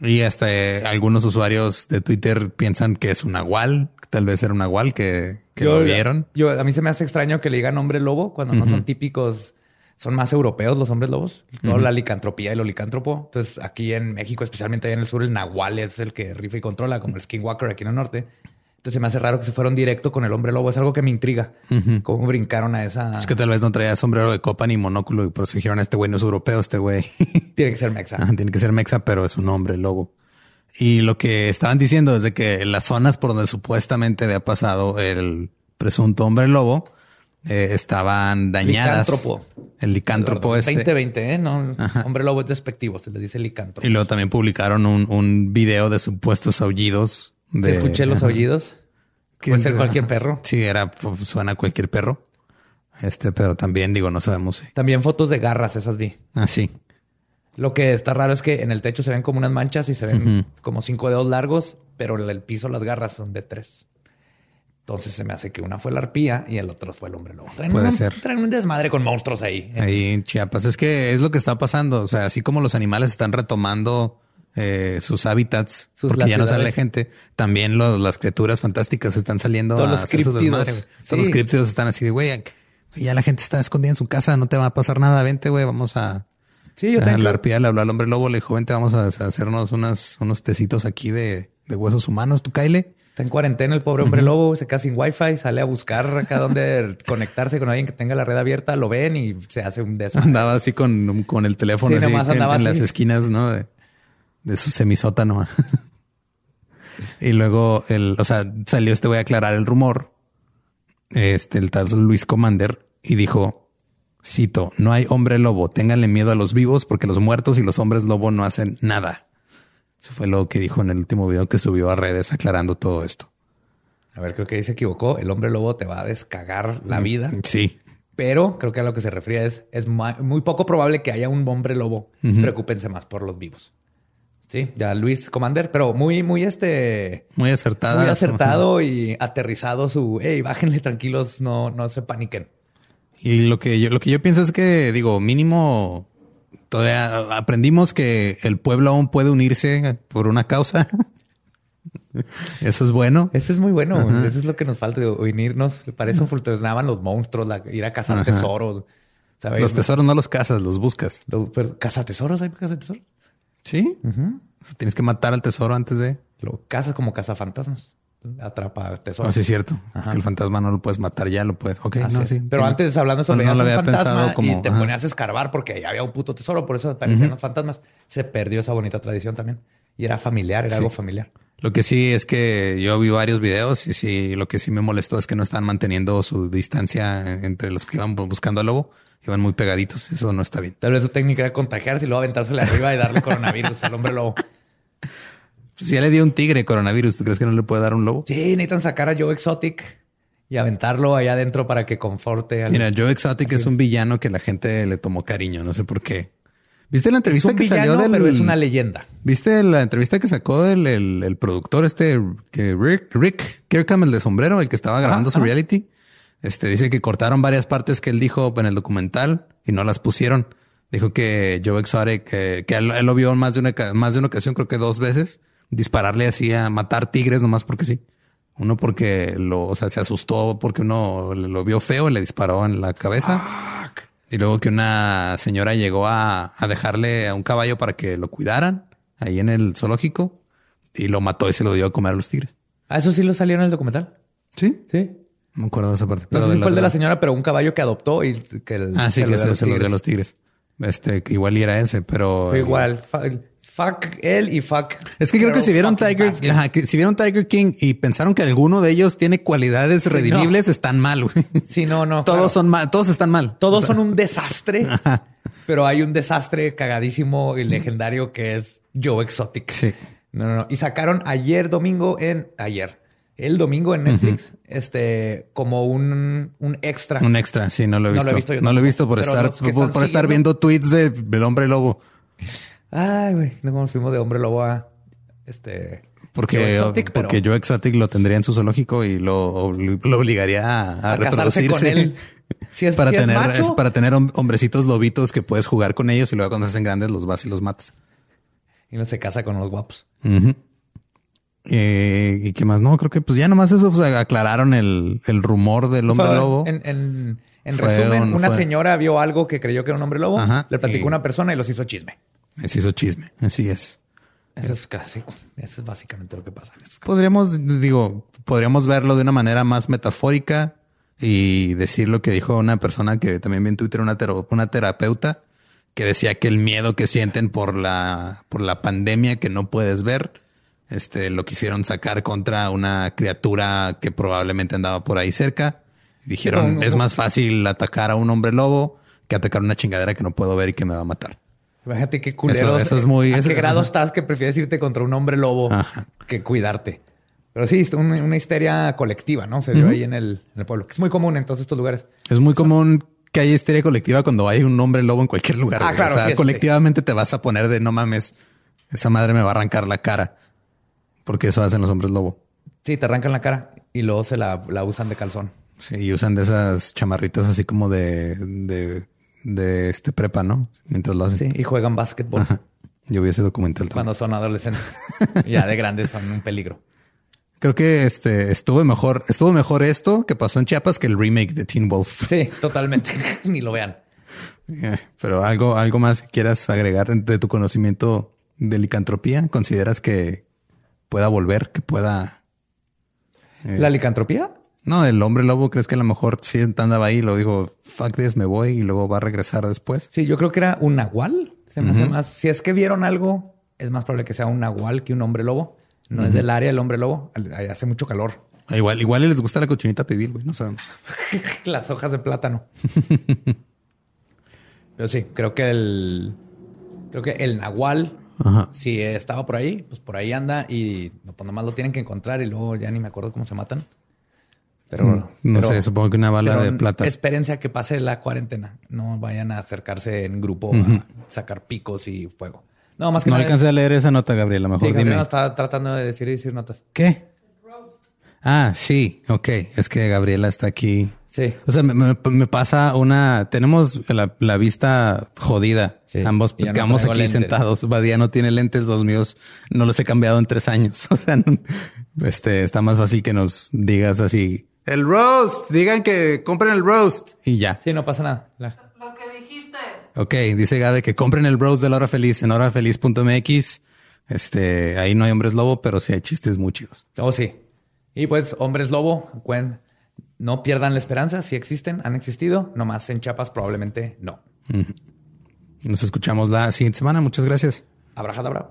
Y hasta eh, algunos usuarios de Twitter piensan que es un nahual, tal vez era un nahual que, que lo vieron. Yo, a mí se me hace extraño que le digan hombre lobo cuando no son típicos. Son más europeos los hombres lobos. Toda la licantropía y lo licántropo. Entonces, aquí en México, especialmente en el sur, el nahual es el que rifa y controla, como el skinwalker aquí en el norte. Entonces, se me hace raro que se fueron directo con el hombre lobo. Es algo que me intriga. Cómo brincaron a esa... Es que tal vez no traía sombrero de copa ni monóculo y por eso dijeron, este güey no es europeo, este güey [laughs] Tiene que ser mexa. Ajá, tiene que ser mexa, pero es un hombre lobo. Y lo que estaban diciendo es de que las zonas por donde supuestamente había pasado el presunto hombre lobo eh, estaban dañadas. Licántropo. El licántropo este. 2020, ¿eh? No, hombre lobo es despectivo. Se les dice licántropo. Y luego también publicaron un, un video de supuestos aullidos. ¿Sí De, escuché los aullidos. Puede ser cualquier perro. Sí, era, pues, suena a cualquier perro. Este, pero también digo, no sabemos si. También fotos de garras, esas vi. Ah, sí. Lo que está raro es que en el techo se ven como unas manchas y se ven como cinco dedos largos, pero en el piso las garras son de tres. Entonces se me hace que una fue la arpía y el otro fue el hombre lobo. Traen Puede un, ser. Traen un desmadre con monstruos ahí. Ahí en Chiapas. Es que es lo que está pasando. O sea, así como los animales están retomando eh, sus hábitats, Sus- porque ya no sale gente, también los- las criaturas fantásticas están saliendo Todos a los hacer su críptidos. desmadre, güey. Todos los críptidos están así de, güey, ya la gente está escondida en su casa, no te va a pasar nada, vente, güey, vamos a... Sí, yo a tengo. la arpía le habló al hombre lobo, le dijo, vente, vamos a, hacernos unas, unos tecitos aquí de, de huesos humanos, tú caile. Está en cuarentena el pobre hombre lobo, se queda sin wifi, sale a buscar acá donde [laughs] conectarse con alguien que tenga la red abierta, lo ven y se hace un desmadre. Andaba así con, con el teléfono Sí, así nomás en, andaba en las así. esquinas, ¿no? De, de su semisótano. [laughs] y luego, el, o sea, salió este voy a aclarar el rumor. Este, el tal Luis Commander y dijo, cito, no hay hombre lobo, ténganle miedo a los vivos porque los muertos y los hombres lobo no hacen nada. Eso fue lo que dijo en el último video que subió a redes aclarando todo esto. A ver, creo que ahí se equivocó. El hombre lobo te va a descagar la vida. Sí. Pero creo que a lo que se refiere es, es muy poco probable que haya un hombre lobo. Preocúpense más por los vivos. Sí, ya Luis Commander, pero muy, muy este, Muy acertada. muy acertado y aterrizado su, hey, bájenle tranquilos, no, no se paniquen. Y lo que yo, lo que yo pienso es que, digo, mínimo todavía aprendimos que el pueblo aún puede unirse por una causa. [laughs] Eso es bueno. Eso es muy bueno. Eso es lo que nos falta, de unirnos. Para eso funcionaban los monstruos, la- ir a cazar tesoros. ¿Sabes? Los tesoros no los cazas, los buscas. Los, pero, ¿Caza tesoros? ¿Hay caza tesoros? Sí. O sea, tienes que matar al tesoro antes de. Lo cazas como cazafantasmas. Atrapa No, tesoros. sí es cierto. El fantasma no lo puedes matar ya, lo puedes. Ok, Así no, es. sí. Pero antes hablando sobre no, no lo había pensado como. y te ajá. ponías a escarbar porque había un puto tesoro, por eso aparecían los fantasmas. Se perdió esa bonita tradición también. Y era familiar, era algo familiar. Lo que sí es que yo vi varios videos y sí, lo que sí me molestó es que no están manteniendo su distancia entre los que iban buscando al lobo. Iban muy pegaditos. Eso no está bien. Tal vez su técnica era contagiarse y luego aventársele arriba y darle coronavirus al hombre lobo. Si ya le dio un tigre coronavirus, ¿tú crees que no le puede dar un lobo? Sí, necesitan sacar a Joe Exotic y aventarlo allá adentro para que conforte al... Mira, Joe Exotic es un villano que la gente le tomó cariño. No sé por qué. ¿Viste la es entrevista un que villano, salió del... pero es una leyenda. ¿Viste la entrevista que sacó del el, el productor este que Rick, Rick Kirkham, el de sombrero, el que estaba grabando su reality? Este dice que cortaron varias partes que él dijo en el documental y no las pusieron. Dijo que Joe Exotic, que, que él, él lo vio más de una más de una ocasión, creo que dos veces, dispararle así a matar tigres nomás porque sí. Uno porque lo, o sea, se asustó porque uno lo vio feo y le disparó en la cabeza. Y luego que una señora llegó a, a dejarle a un caballo para que lo cuidaran ahí en el zoológico y lo mató y se lo dio a comer a los tigres. Ah, eso sí lo salió en el documental. Sí. Sí. No me acuerdo de esa parte. No pero sé si de fue el de la señora, pero un caballo que adoptó y que... el- Ah, sí, que lo se, a los dio a los tigres. Este, que igual era ese, pero... Fue igual. Fuck él y fuck... Es que creo que si vieron Tiger, ajá, que si vieron Tiger King y pensaron que alguno de ellos tiene cualidades redimibles, están mal. güey. Sí, no, no. todos claro. son mal, todos están mal. Todos son un desastre, [laughs] pero hay un desastre cagadísimo y legendario que es Joe Exotic. Sí. No, no, no. Y sacaron ayer domingo en ayer, el domingo en Netflix, este como un, un extra. Un extra, sí, no lo he No visto. lo he visto yo no lo he visto por estar, por, estar viendo tweets de- del hombre lobo. Ay, güey, no nos fuimos de hombre lobo a este Porque, Exotic, pero porque Joe Exotic lo tendría en su zoológico y lo, lo obligaría a, a a casarse reproducirse. con él. [laughs] Si es, para si es tener, macho, es para tener hom- hombrecitos lobitos que puedes jugar con ellos y luego cuando se hacen grandes los vas y los matas. y no se casa con los guapos. Eh, ¿Y qué más? No, creo que pues ya nomás eso, pues aclararon el, el rumor del hombre Fue- lobo. En, en- resumen, un- una fue- señora vio algo que creyó que era un hombre lobo, Ajá, le platicó y- a una persona y los hizo chisme. Se hizo chisme, así es. Eso es clásico. Eso es básicamente lo que pasa en. Podríamos, digo, podríamos verlo de una manera más metafórica y decir lo que dijo una persona que también vi en Twitter, una, tero- una terapeuta, que decía que el miedo que sienten por la, por la pandemia que no puedes ver, este, lo quisieron sacar contra una criatura que probablemente andaba por ahí cerca. Dijeron, No, no, es más fácil atacar a un hombre lobo que atacar una chingadera que no puedo ver y que me va a matar. Imagínate qué culero. Eso- eso es muy- ¿A eso- qué grado ajá. estás que prefieres irte contra un hombre lobo Ajá. que cuidarte? Pero sí, una, una histeria colectiva, ¿no? Se dio ahí en el, en el pueblo, que es muy común en todos estos lugares. Es muy común que haya histeria colectiva cuando hay un hombre lobo en cualquier lugar. Ah, claro, O sea, sí, colectivamente te vas a poner de no mames, esa madre me va a arrancar la cara. Porque eso hacen los hombres lobo. Sí, te arrancan la cara y luego se la, la usan de calzón. Sí, y usan de esas chamarritas así como de, de, de este prepa, ¿no? Mientras lo hacen. Sí, y juegan básquetbol Ajá. Yo vi ese documental también. cuando son adolescentes. [laughs] ya de grandes son un peligro. Creo que este estuvo mejor, estuvo mejor esto que pasó en Chiapas que el remake de Teen Wolf. Sí, totalmente. [laughs] Ni lo vean. Eh, Pero algo, algo más que quieras agregar de tu conocimiento de licantropía, ¿consideras que pueda volver, que pueda? eh, ¿La licantropía? No, el hombre lobo, ¿crees que a lo mejor sí andaba ahí y lo dijo, fuck this, me voy y luego va a regresar después? Sí, yo creo que era un nahual. Se me hace más. Si es que vieron algo, es más probable que sea un nahual que un hombre lobo. No es del área el hombre lobo. Hace mucho calor. Ah, Igual, igual les gusta la cochinita pibil, güey, no sabemos. [laughs] Las hojas de plátano. [laughs] Pero sí, creo que el. Creo que el nahual, Ajá. si estaba por ahí, pues por ahí anda y no, pues nomás lo tienen que encontrar y luego ya ni me acuerdo cómo se matan. Pero Mm, no pero- sé, supongo que una bala de plata. Espérense a que pase la cuarentena. No vayan a acercarse en grupo a sacar picos y fuego. No, más que No nada. alcancé a leer esa nota, Gabriela. Sí, Mejor Gabriela dime. está tratando de decir y decir notas. ¿Qué? Ah, sí, ok. Es que Gabriela está aquí. Sí. O sea, me, me- me pasa una. Tenemos la, la vista jodida. Sí, Ambos no quedamos aquí lentes. sentados. Badía no tiene lentes, los míos no los he cambiado en tres años. [laughs] O sea, no- este está más fácil que nos digas así. El roast, digan que compren el roast y ya. Sí, no pasa nada. La- Lo que dijiste. Ok, dice Gabe que compren el roast de la hora feliz en horafeliz.mx. Este, ahí no hay hombres lobo, pero sí hay chistes muy chidos. Oh, sí. Y pues, hombres lobo, cuen- no pierdan la esperanza. Si existen, han existido. Nomás en Chiapas probablemente no. Nos escuchamos la siguiente semana. Muchas gracias. Abrajadabra.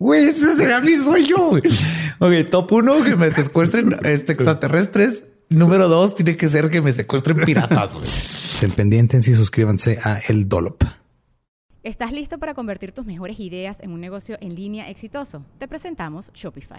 Güey, ese será mi sueño. güey. Ok, top uno, que me secuestren este, extraterrestres. Número dos, tiene que ser que me secuestren piratas. güey. Estén pendientes y suscríbanse a El Dollop. ¿Estás listo para convertir tus mejores ideas en un negocio en línea exitoso? Te presentamos Shopify.